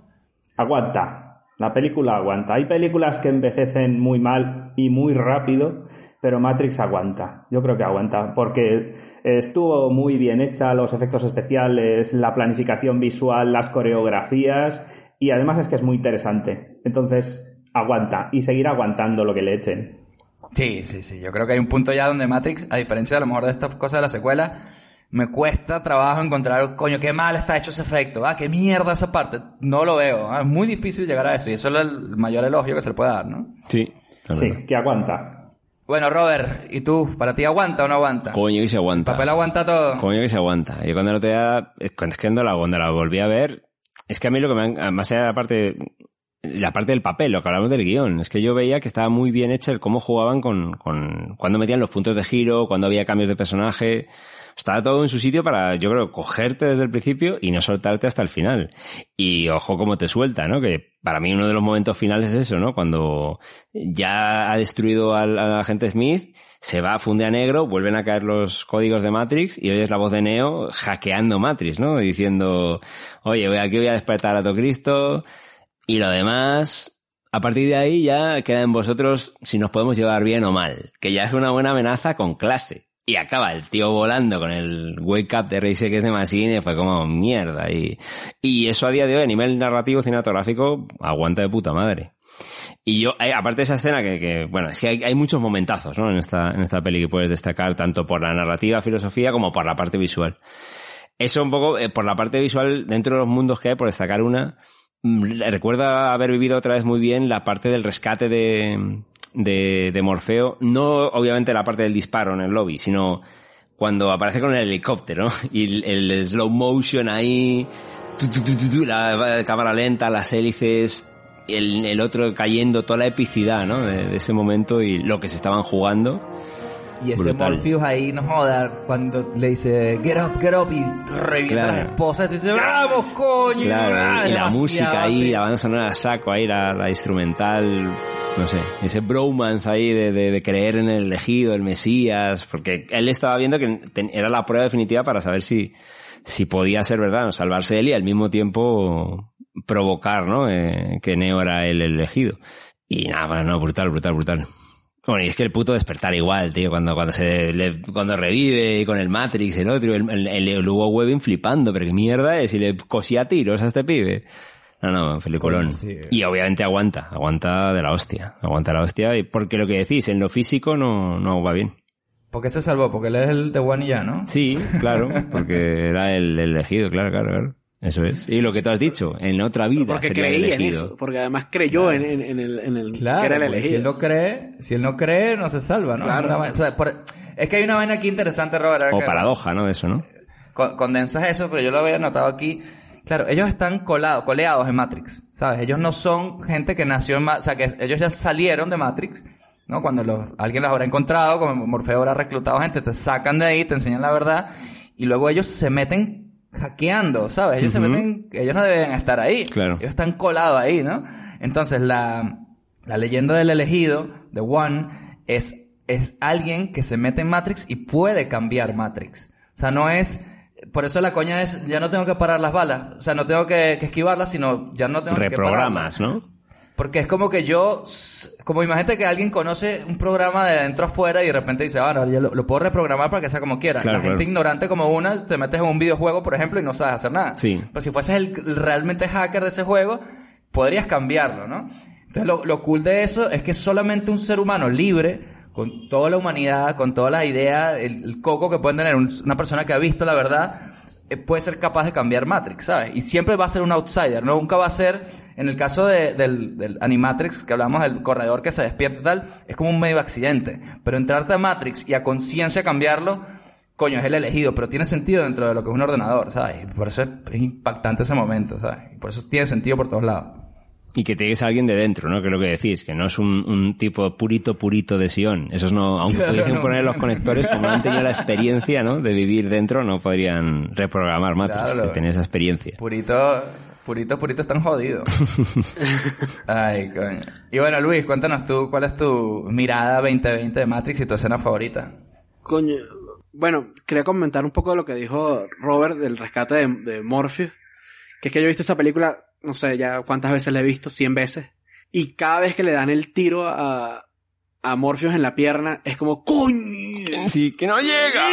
Aguanta. La película aguanta. Hay películas que envejecen muy mal y muy rápido, pero Matrix aguanta. Yo creo que aguanta, porque estuvo muy bien hecha, los efectos especiales, la planificación visual, las coreografías, y además es que es muy interesante. Entonces, aguanta, y seguirá aguantando lo que le echen. Sí, sí, sí. Yo creo que hay un punto ya donde Matrix, a diferencia a lo mejor de estas cosas de la secuela, me cuesta trabajo encontrar, coño, qué mal está hecho ese efecto. Ah, qué mierda esa parte. No lo veo. Ah, es muy difícil llegar a eso. Y eso es el mayor elogio que se le puede dar, ¿no? Sí. Sí, que aguanta. Bueno, Robert, ¿y tú? ¿Para ti aguanta o no aguanta? Coño que se aguanta. ¿Papel aguanta todo? Coño que se aguanta. Yo cuando lo te es que cuando la, cuando la volví a ver, es que a mí lo que me han, más allá de la parte, la parte del papel, lo que hablamos del guion, es que yo veía que estaba muy bien hecho el cómo jugaban con, con, cuando metían los puntos de giro, cuando había cambios de personaje. Estaba todo en su sitio para, yo creo, cogerte desde el principio y no soltarte hasta el final. Y ojo cómo te suelta, ¿no? Que para mí uno de los momentos finales es eso, ¿no? Cuando ya ha destruido al, agente Smith, se va, funde a negro, vuelven a caer los códigos de Matrix y oyes la voz de Neo hackeando Matrix, ¿no? Diciendo, oye, aquí voy a despertar a Cristo y lo demás, a partir de ahí ya queda en vosotros si nos podemos llevar bien o mal, que ya es una buena amenaza con clase. Y acaba el tío volando con el wake up de Against the Machine fue como mierda. Y, y eso a día de hoy a nivel narrativo cinematográfico aguanta de puta madre. Y yo, eh, aparte de esa escena que, que, bueno, es que hay, hay muchos momentazos, ¿no? En esta, en esta peli que puedes destacar tanto por la narrativa, filosofía, como por la parte visual. Eso un poco, eh, por la parte visual, dentro de los mundos que hay, por destacar una, recuerda haber vivido otra vez muy bien la parte del rescate de, de, Morfeo. No, obviamente, la parte del disparo en el lobby, sino cuando aparece con el helicóptero y el, slow motion ahí, tu, tu, tu, tu, la cámara lenta, las hélices, el, el otro cayendo, toda la epicidad, ¿no? De, de ese momento y lo que se estaban jugando. Y ese Brutal. Morpheus ahí, no joda, cuando le dice, get up, get up, y revienta Claro. a la esposa, y tú dices, vamos, coño. Claro, ah, y la música ahí, sí. la banda sonora saco ahí, la, la instrumental, no sé, ese bromance ahí de, de, de creer en el elegido, el Mesías, porque él estaba viendo que ten- era la prueba definitiva para saber si, si podía ser verdad, ¿no? salvarse él y al mismo tiempo provocar, ¿no? Eh, que Neo era el elegido. Y nada, bueno, no, brutal, brutal, brutal. Bueno, y es que el puto despertar igual, tío, cuando, cuando se le- cuando revive y con el Matrix, el otro, el, el, el, el Hugo Webbing flipando, pero qué mierda es, y le cosía tiros a este pibe. No, no, peliculón. Coño, sí. Y obviamente aguanta, aguanta de la hostia, aguanta la hostia, y porque lo que decís, en lo físico no, no va bien. ¿Por qué se salvó? Porque él es el de One y ya, ¿no? Sí, claro, porque era el elegido, claro, claro, claro. Eso es. Y lo que tú has dicho, en otra vida Porque sería el creía en elegido. eso. Porque además creyó en, en- en el, en el Claro, que era el porque si él elegido. no cree, si él no cree, no se salva, ¿no? Claro. Una vaina- o sea, por- es que hay una vaina aquí interesante, Robert. O que- paradoja, ¿no? Eso, ¿no? con- condensas eso, pero yo lo había notado aquí. Claro, ellos están colados, coleados en Matrix, ¿sabes? Ellos no son gente que nació en Matrix, o sea, que ellos ya salieron de Matrix, ¿no? Cuando los, alguien los habrá encontrado, como Morfeo habrá reclutado gente, te sacan de ahí, te enseñan la verdad, y luego ellos se meten hackeando, ¿sabes? Ellos se meten, ellos no deben estar ahí. Claro. Ellos están colados ahí, ¿no? Entonces, la, la leyenda del elegido, de One, es, es alguien que se mete en Matrix y puede cambiar Matrix. O sea, no es, por eso la coña es, ya no tengo que parar las balas. O sea, no tengo que, que esquivarlas, sino ya no tengo que Reprogramas. ¿no? Porque es como que yo, como imagínate que alguien conoce un programa de adentro afuera y de repente dice, ah, no, yo lo, lo puedo reprogramar para que sea como quiera. Claro, la gente claro. ignorante como una, te metes en un videojuego, por ejemplo, y no sabes hacer nada. Sí. Pero si fueses el, realmente hacker de ese juego, podrías cambiarlo, ¿no? Entonces lo, lo cool de eso es que solamente un ser humano libre, con toda la humanidad, con todas las ideas, el, el coco que pueden tener un- una persona que ha visto la verdad, puede ser capaz de cambiar Matrix, ¿sabes? Y siempre va a ser un outsider, ¿no? Nunca va a ser, en el caso de- del, del Animatrix, que hablamos del corredor que se despierta y tal, es como un medio accidente. Pero entrarte a Matrix y a conciencia cambiarlo, coño, es el elegido, pero tiene sentido dentro de lo que es un ordenador, ¿sabes? Por eso es, impactante ese momento, ¿sabes? Por eso tiene sentido por todos lados. Y que tienes a alguien de dentro, ¿no? Que es lo que decís, que no es un, un tipo purito, purito de Sion. Esos no, aunque Claro, pudiesen no. poner los conectores, como no han tenido la experiencia, ¿no? De vivir dentro, no podrían reprogramar Matrix, Claro. que tener esa experiencia. Purito, purito, purito están jodidos. Ay, coño. Y bueno, Luis, cuéntanos tú, ¿cuál es tu mirada 2020 de Matrix y tu escena favorita? Coño. Bueno, quería comentar un poco de lo que dijo Robert del rescate de, de Morpheus. Que es que yo he visto esa película, no sé ya cuántas veces la he visto, 100 veces. Y cada vez que le dan el tiro a, a Morpheus en la pierna, es como, ¡coño! Sí, que no llega.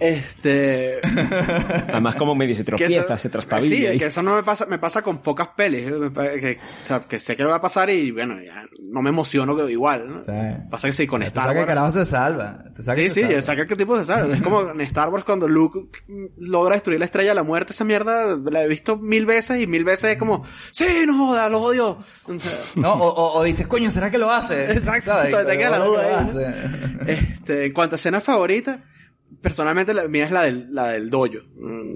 Este. Además, como medio se que tropieza, eso- se trastabilla. Sí, y- que eso no me pasa, me pasa con pocas pelis. me que, o sea, que sé que lo va a pasar y bueno, ya no me emociono que- igual, ¿no? Pasa que sí, con Star que Wars. carajo se salva. Que Sí, se sí, salva. saca qué tipo de salva. Es como en Star Wars cuando Luke logra destruir la estrella de la muerte, esa mierda la he visto mil veces y mil veces es como, sí, no joda, lo odio. O sea, No, o, o, o dices, coño, ¿será que lo hace? Exacto, ¿Sabes? te- queda la ¿Será que duda ahí, este, en cuanto a escena favorita, personalmente la mía es la del, la del dojo.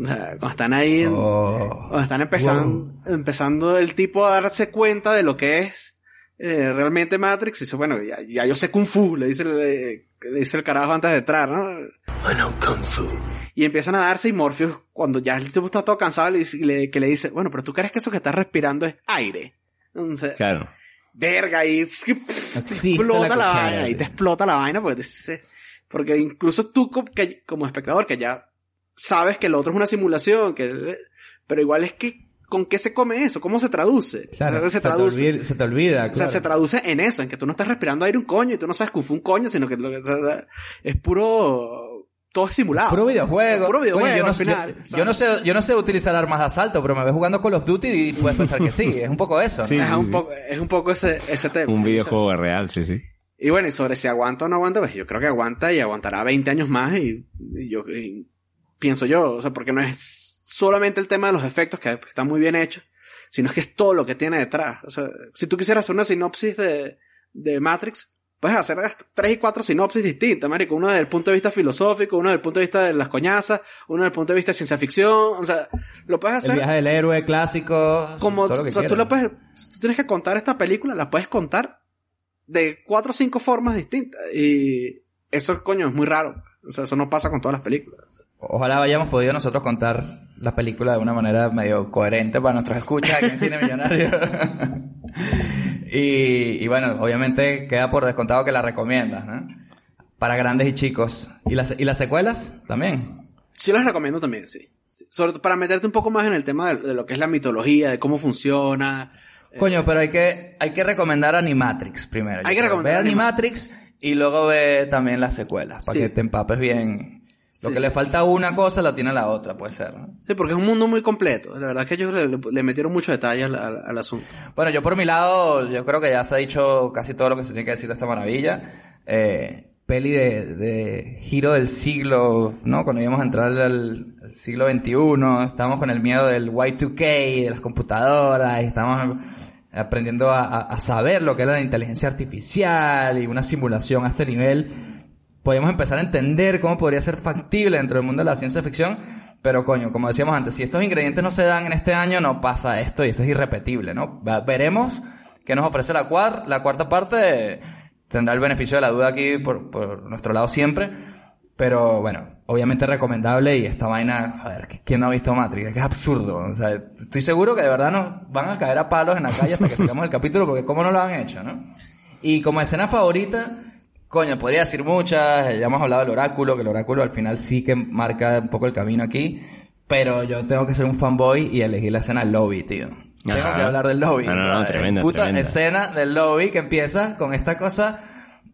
O sea, cuando están ahí, en- Oh. cuando están empezando, empezando el tipo a darse cuenta de lo que es eh, realmente Matrix, y dice, bueno, ya, ya yo sé Kung Fu, le dice, el- le, le dice el carajo antes de entrar, ¿no? Y empiezan a darse y Morpheus, cuando ya el tipo está todo cansado, le dice, le- que le dice, bueno, pero tú crees que eso que estás respirando es aire. Entonces, Claro. verga, y es que, pff, te explota la vaina, y te explota la vaina, porque, te dice- porque incluso tú como, que- como espectador, que ya sabes que el otro es una simulación, que, pero igual es que, ¿con qué se come eso? ¿Cómo se traduce? Claro, se, se traduce. Te olvida, se te olvida, O sea, claro. se traduce en eso, en que tú no estás respirando aire un coño y tú no sabes Kung Fu un coño, sino que lo que o sea, es puro, todo es simulado. Puro videojuego. Puro videojuego Coño, yo, no, al final. yo- yo no sé, yo no sé utilizar armas de asalto, pero me ves jugando Call of Duty y puedes pensar que sí. Es un poco eso. ¿no? Sí, es, sí, un sí. poco, es un poco ese, ese tema. Un videojuego real, sí, sí. Y bueno, y sobre si aguanta o no aguanta, pues yo creo que aguanta y aguantará 20 años más y, y yo y pienso yo, o sea, porque no es solamente el tema de los efectos que están muy bien hechos, sino que es todo lo que tiene detrás. O sea, si tú quisieras hacer una sinopsis de, de Matrix, puedes hacer tres y cuatro sinopsis distintas, marico. Uno desde el punto de vista filosófico, uno desde el punto de vista de las coñazas, uno desde el punto de vista de ciencia ficción, o sea, lo puedes El hacer viaje del héroe clásico. como todo lo que o sea, tú lo puedes, tú tienes que contar esta película, la puedes contar de cuatro o cinco formas distintas. Y eso, coño, es muy raro. O sea, eso no pasa con todas las películas. Ojalá hayamos podido nosotros contar la película de una manera medio coherente para nuestros escuchas aquí en Cine Millonario. y, y bueno, obviamente queda por descontado que la recomiendas, ¿no? Para grandes y chicos. ¿Y las, y las secuelas? También. Sí las recomiendo también, sí. Sí. Sobre todo para meterte un poco más en el tema de, de lo que es la mitología, de cómo funciona. Coño, pero hay que, hay que recomendar Animatrix primero. Hay que creo. recomendar Ve Animatrix. Animatrix y luego ve también las secuelas, para Sí. que te empapes bien. Lo Sí, que sí. le falta a una cosa lo tiene la otra, puede ser, ¿no? Sí, porque es un mundo muy completo. La verdad es que ellos le, le- le metieron mucho detalle al, al- al asunto. Bueno, yo por mi lado, yo creo que ya se ha dicho casi todo lo que se tiene que decir de esta maravilla. Eh, peli de, de giro del siglo, ¿no? Cuando íbamos a entrar al, al siglo XXI, estábamos con el miedo del Y2K, de las computadoras, y estábamos aprendiendo a, a- saber lo que era la inteligencia artificial y una simulación a este nivel. Podíamos empezar a entender cómo podría ser factible dentro del mundo de la ciencia ficción, pero coño, como decíamos antes, si estos ingredientes no se dan en este año, no pasa esto y esto es irrepetible, ¿no? Veremos qué nos ofrece la, cuar- la cuarta parte, tendrá el beneficio de la duda aquí por, por nuestro lado siempre, pero bueno, obviamente recomendable y esta vaina, joder, ¿quién no ha visto Matrix? Es que es absurdo, o sea, estoy seguro que de verdad nos van a caer a palos en la calle hasta que sigamos el capítulo porque cómo no lo han hecho, ¿no? Y como escena favorita, coño, podría decir muchas, ya hemos hablado del oráculo, que el oráculo al final sí que marca un poco el camino aquí, pero yo tengo que ser un fanboy y elegir la escena lobby, tío. Tengo Ajá. que hablar del lobby. No, no, no, Puta tremenda. escena del lobby que empieza con esta cosa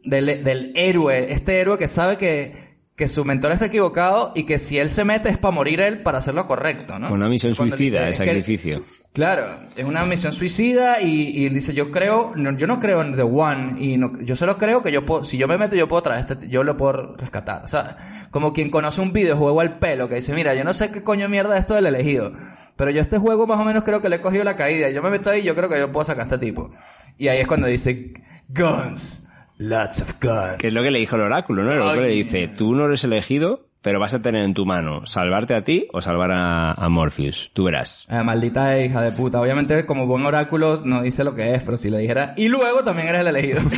del, del héroe, este héroe que sabe que, que su mentor está equivocado y que si él se mete es para morir él para hacer lo correcto, ¿no? Una misión Cuando suicida dice, de "Es que- sacrificio. Claro, es una misión suicida y, y él dice, yo creo, no, yo no creo en The One y no, yo solo creo que yo puedo, si yo me meto yo puedo traer este, yo lo puedo rescatar, ¿sabes? Como quien conoce un videojuego al pelo que dice, mira, yo no sé qué coño mierda es esto del elegido, pero yo este juego más o menos creo que le he cogido la caída, yo me meto ahí y yo creo que yo puedo sacar a este tipo. Y ahí es cuando dice, guns, lots of guns. Que es lo que le dijo el oráculo, ¿no? El oráculo le dice, tú no eres elegido, pero vas a tener en tu mano salvarte a ti o salvar a, a Morpheus. Tú verás. Eh, maldita hija de puta. Obviamente, como buen oráculo, no dice lo que es, pero si le dijera, y luego también eres el elegido.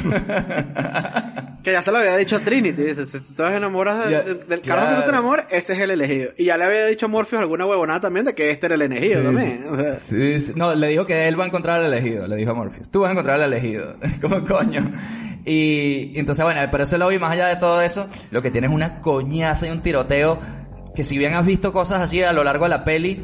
Que ya se lo había dicho a Trinity. Dice, si tú te enamoras de- Ya, de- del claro. carajo que tú te enamoras, ese es el elegido. Y ya le había dicho a Morpheus alguna huevonada también de que este era el elegido también. O sea, Sí, sí. No, le dijo que él va a encontrar al elegido, le dijo a Morpheus. Tú vas a encontrar al elegido. como coño. Y, y entonces, bueno, pero ese lobby, más allá de todo eso, lo que tiene es una coñaza y un tiroteo que si bien has visto cosas así a lo largo de la peli,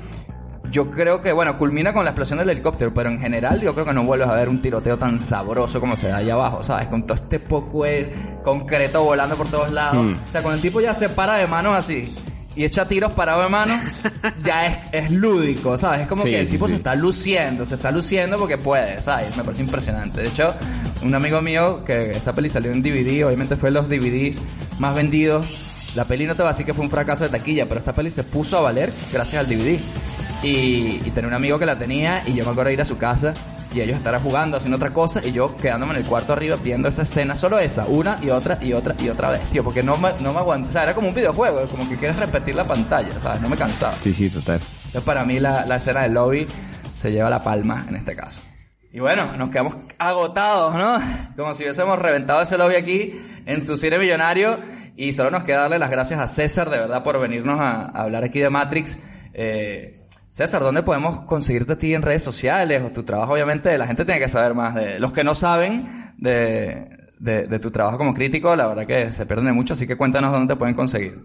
yo creo que, bueno, culmina con la explosión del helicóptero, pero en general yo creo que no vuelves a ver un tiroteo tan sabroso como se da allá abajo, ¿sabes? Con todo este poco de concreto volando por todos lados. Hmm. O sea, cuando el tipo ya se para de manos así y echa tiros parado de manos, ya es, es lúdico, ¿sabes? Es como Sí, que el sí, tipo sí. se está luciendo, se está luciendo porque puede, ¿sabes? Me parece impresionante. De hecho, un amigo mío que esta peli salió en DVD, obviamente fue los DVDs más vendidos. La peli no te va a decir que fue un fracaso de taquilla, pero esta peli se puso a valer gracias al DVD. Y, y tenía un amigo que la tenía y yo me acuerdo de ir a su casa y ellos estar jugando, haciendo otra cosa y yo quedándome en el cuarto arriba viendo esa escena, solo esa, una y otra y otra y otra vez, tío, porque no me, no me aguanto. O sea, era como un videojuego, como que quieres repetir la pantalla, ¿sabes? No me cansaba. Sí, sí, total. Entonces para mí la, la escena del lobby se lleva la palma en este caso. Y bueno, nos quedamos agotados, ¿no? Como si hubiésemos reventado ese lobby aquí en su cine millonario. Y solo nos queda darle las gracias a César, de verdad, por venirnos a, hablar aquí de Matrix. Eh, César, ¿dónde podemos conseguirte a ti en redes sociales o tu trabajo? Obviamente la gente tiene que saber más de... Los que no saben de, de, de tu trabajo como crítico, la verdad que se pierden de mucho, así que cuéntanos dónde te pueden conseguir.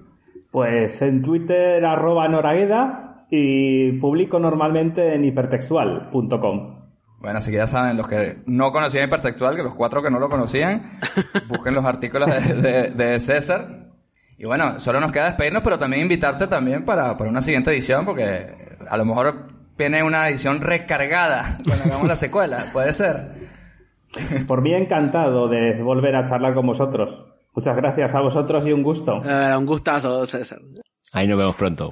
Pues en Twitter arroba Noragueda y publico normalmente en hipertextual.com. Bueno, así que ya saben, los que no conocían Hipertextual, que los cuatro que no lo conocían, busquen los artículos de, de- de César. Y bueno, solo nos queda despedirnos, pero también invitarte también para, para una siguiente edición, porque a lo mejor viene una edición recargada cuando hagamos la secuela, puede ser. Por mí encantado de volver a charlar con vosotros. Muchas gracias a vosotros y un gusto. eh, un gustazo, César. Ahí nos vemos pronto.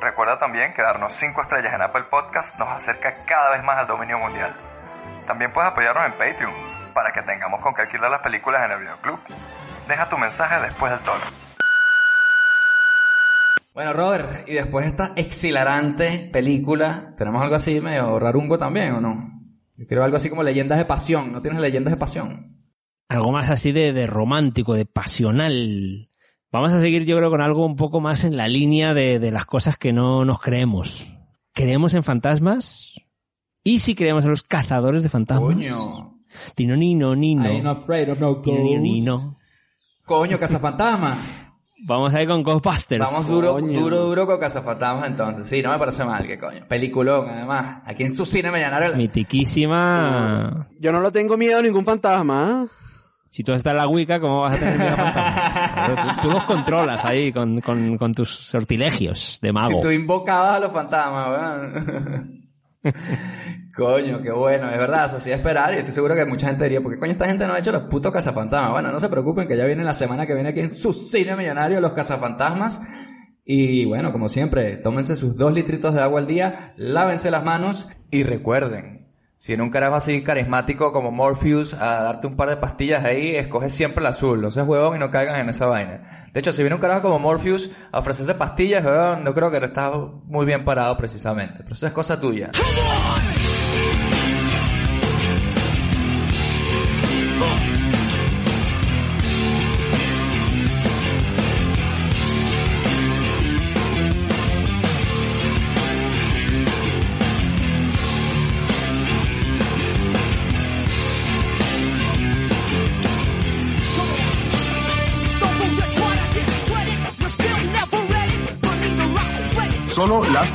Recuerda también que darnos 5 estrellas en Apple Podcast nos acerca cada vez más al dominio mundial. También puedes apoyarnos en Patreon para que tengamos con qué alquilar las películas en el videoclub. Deja tu mensaje después del tono. Bueno, Robert, y después de esta exhilarante película, ¿tenemos algo así medio rarungo también o no? Yo quiero algo así como leyendas de pasión. ¿No tienes leyendas de pasión? Algo más así de, de romántico, de pasional. Vamos a seguir, yo creo, con algo un poco más en la línea de, de las cosas que no nos creemos. ¿Creemos en fantasmas? ¿Y si creemos en los cazadores de fantasmas? Coño. Tino, nino, nino. I'm afraid of no Tino, nino, nino. Coño, Cazafantasmas. Vamos a ir con Ghostbusters. Vamos duro, Coño. duro, duro con Cazafantasmas entonces. Sí, no me parece mal, que coño. Peliculón, además. Aquí en su cine millonario. Mitiquísima. Yo no le tengo miedo a ningún fantasma. ¿ah? Si tú estás en la Wicca, ¿cómo vas a tener miedo a fantasmas? Tú, tú los controlas ahí con, con, con tus sortilegios de mago. Si tú invocabas a los fantasmas, weón. coño, qué bueno, es verdad, eso sí es esperar y estoy seguro que mucha gente diría, ¿por qué coño esta gente no ha hecho los putos cazafantasmas? Bueno, no se preocupen que ya viene la semana que viene aquí en su cine millonario los cazafantasmas. Y bueno, como siempre, tómense sus dos litritos de agua al día, lávense las manos y recuerden, si en un carajo así carismático como Morpheus a darte un par de pastillas ahí, escoge siempre el azul, no seas huevón y no caigan en esa vaina. De hecho, si viene un carajo como Morpheus a ofrecerte pastillas, huevón, no creo que estás muy bien parado precisamente, pero eso es cosa tuya.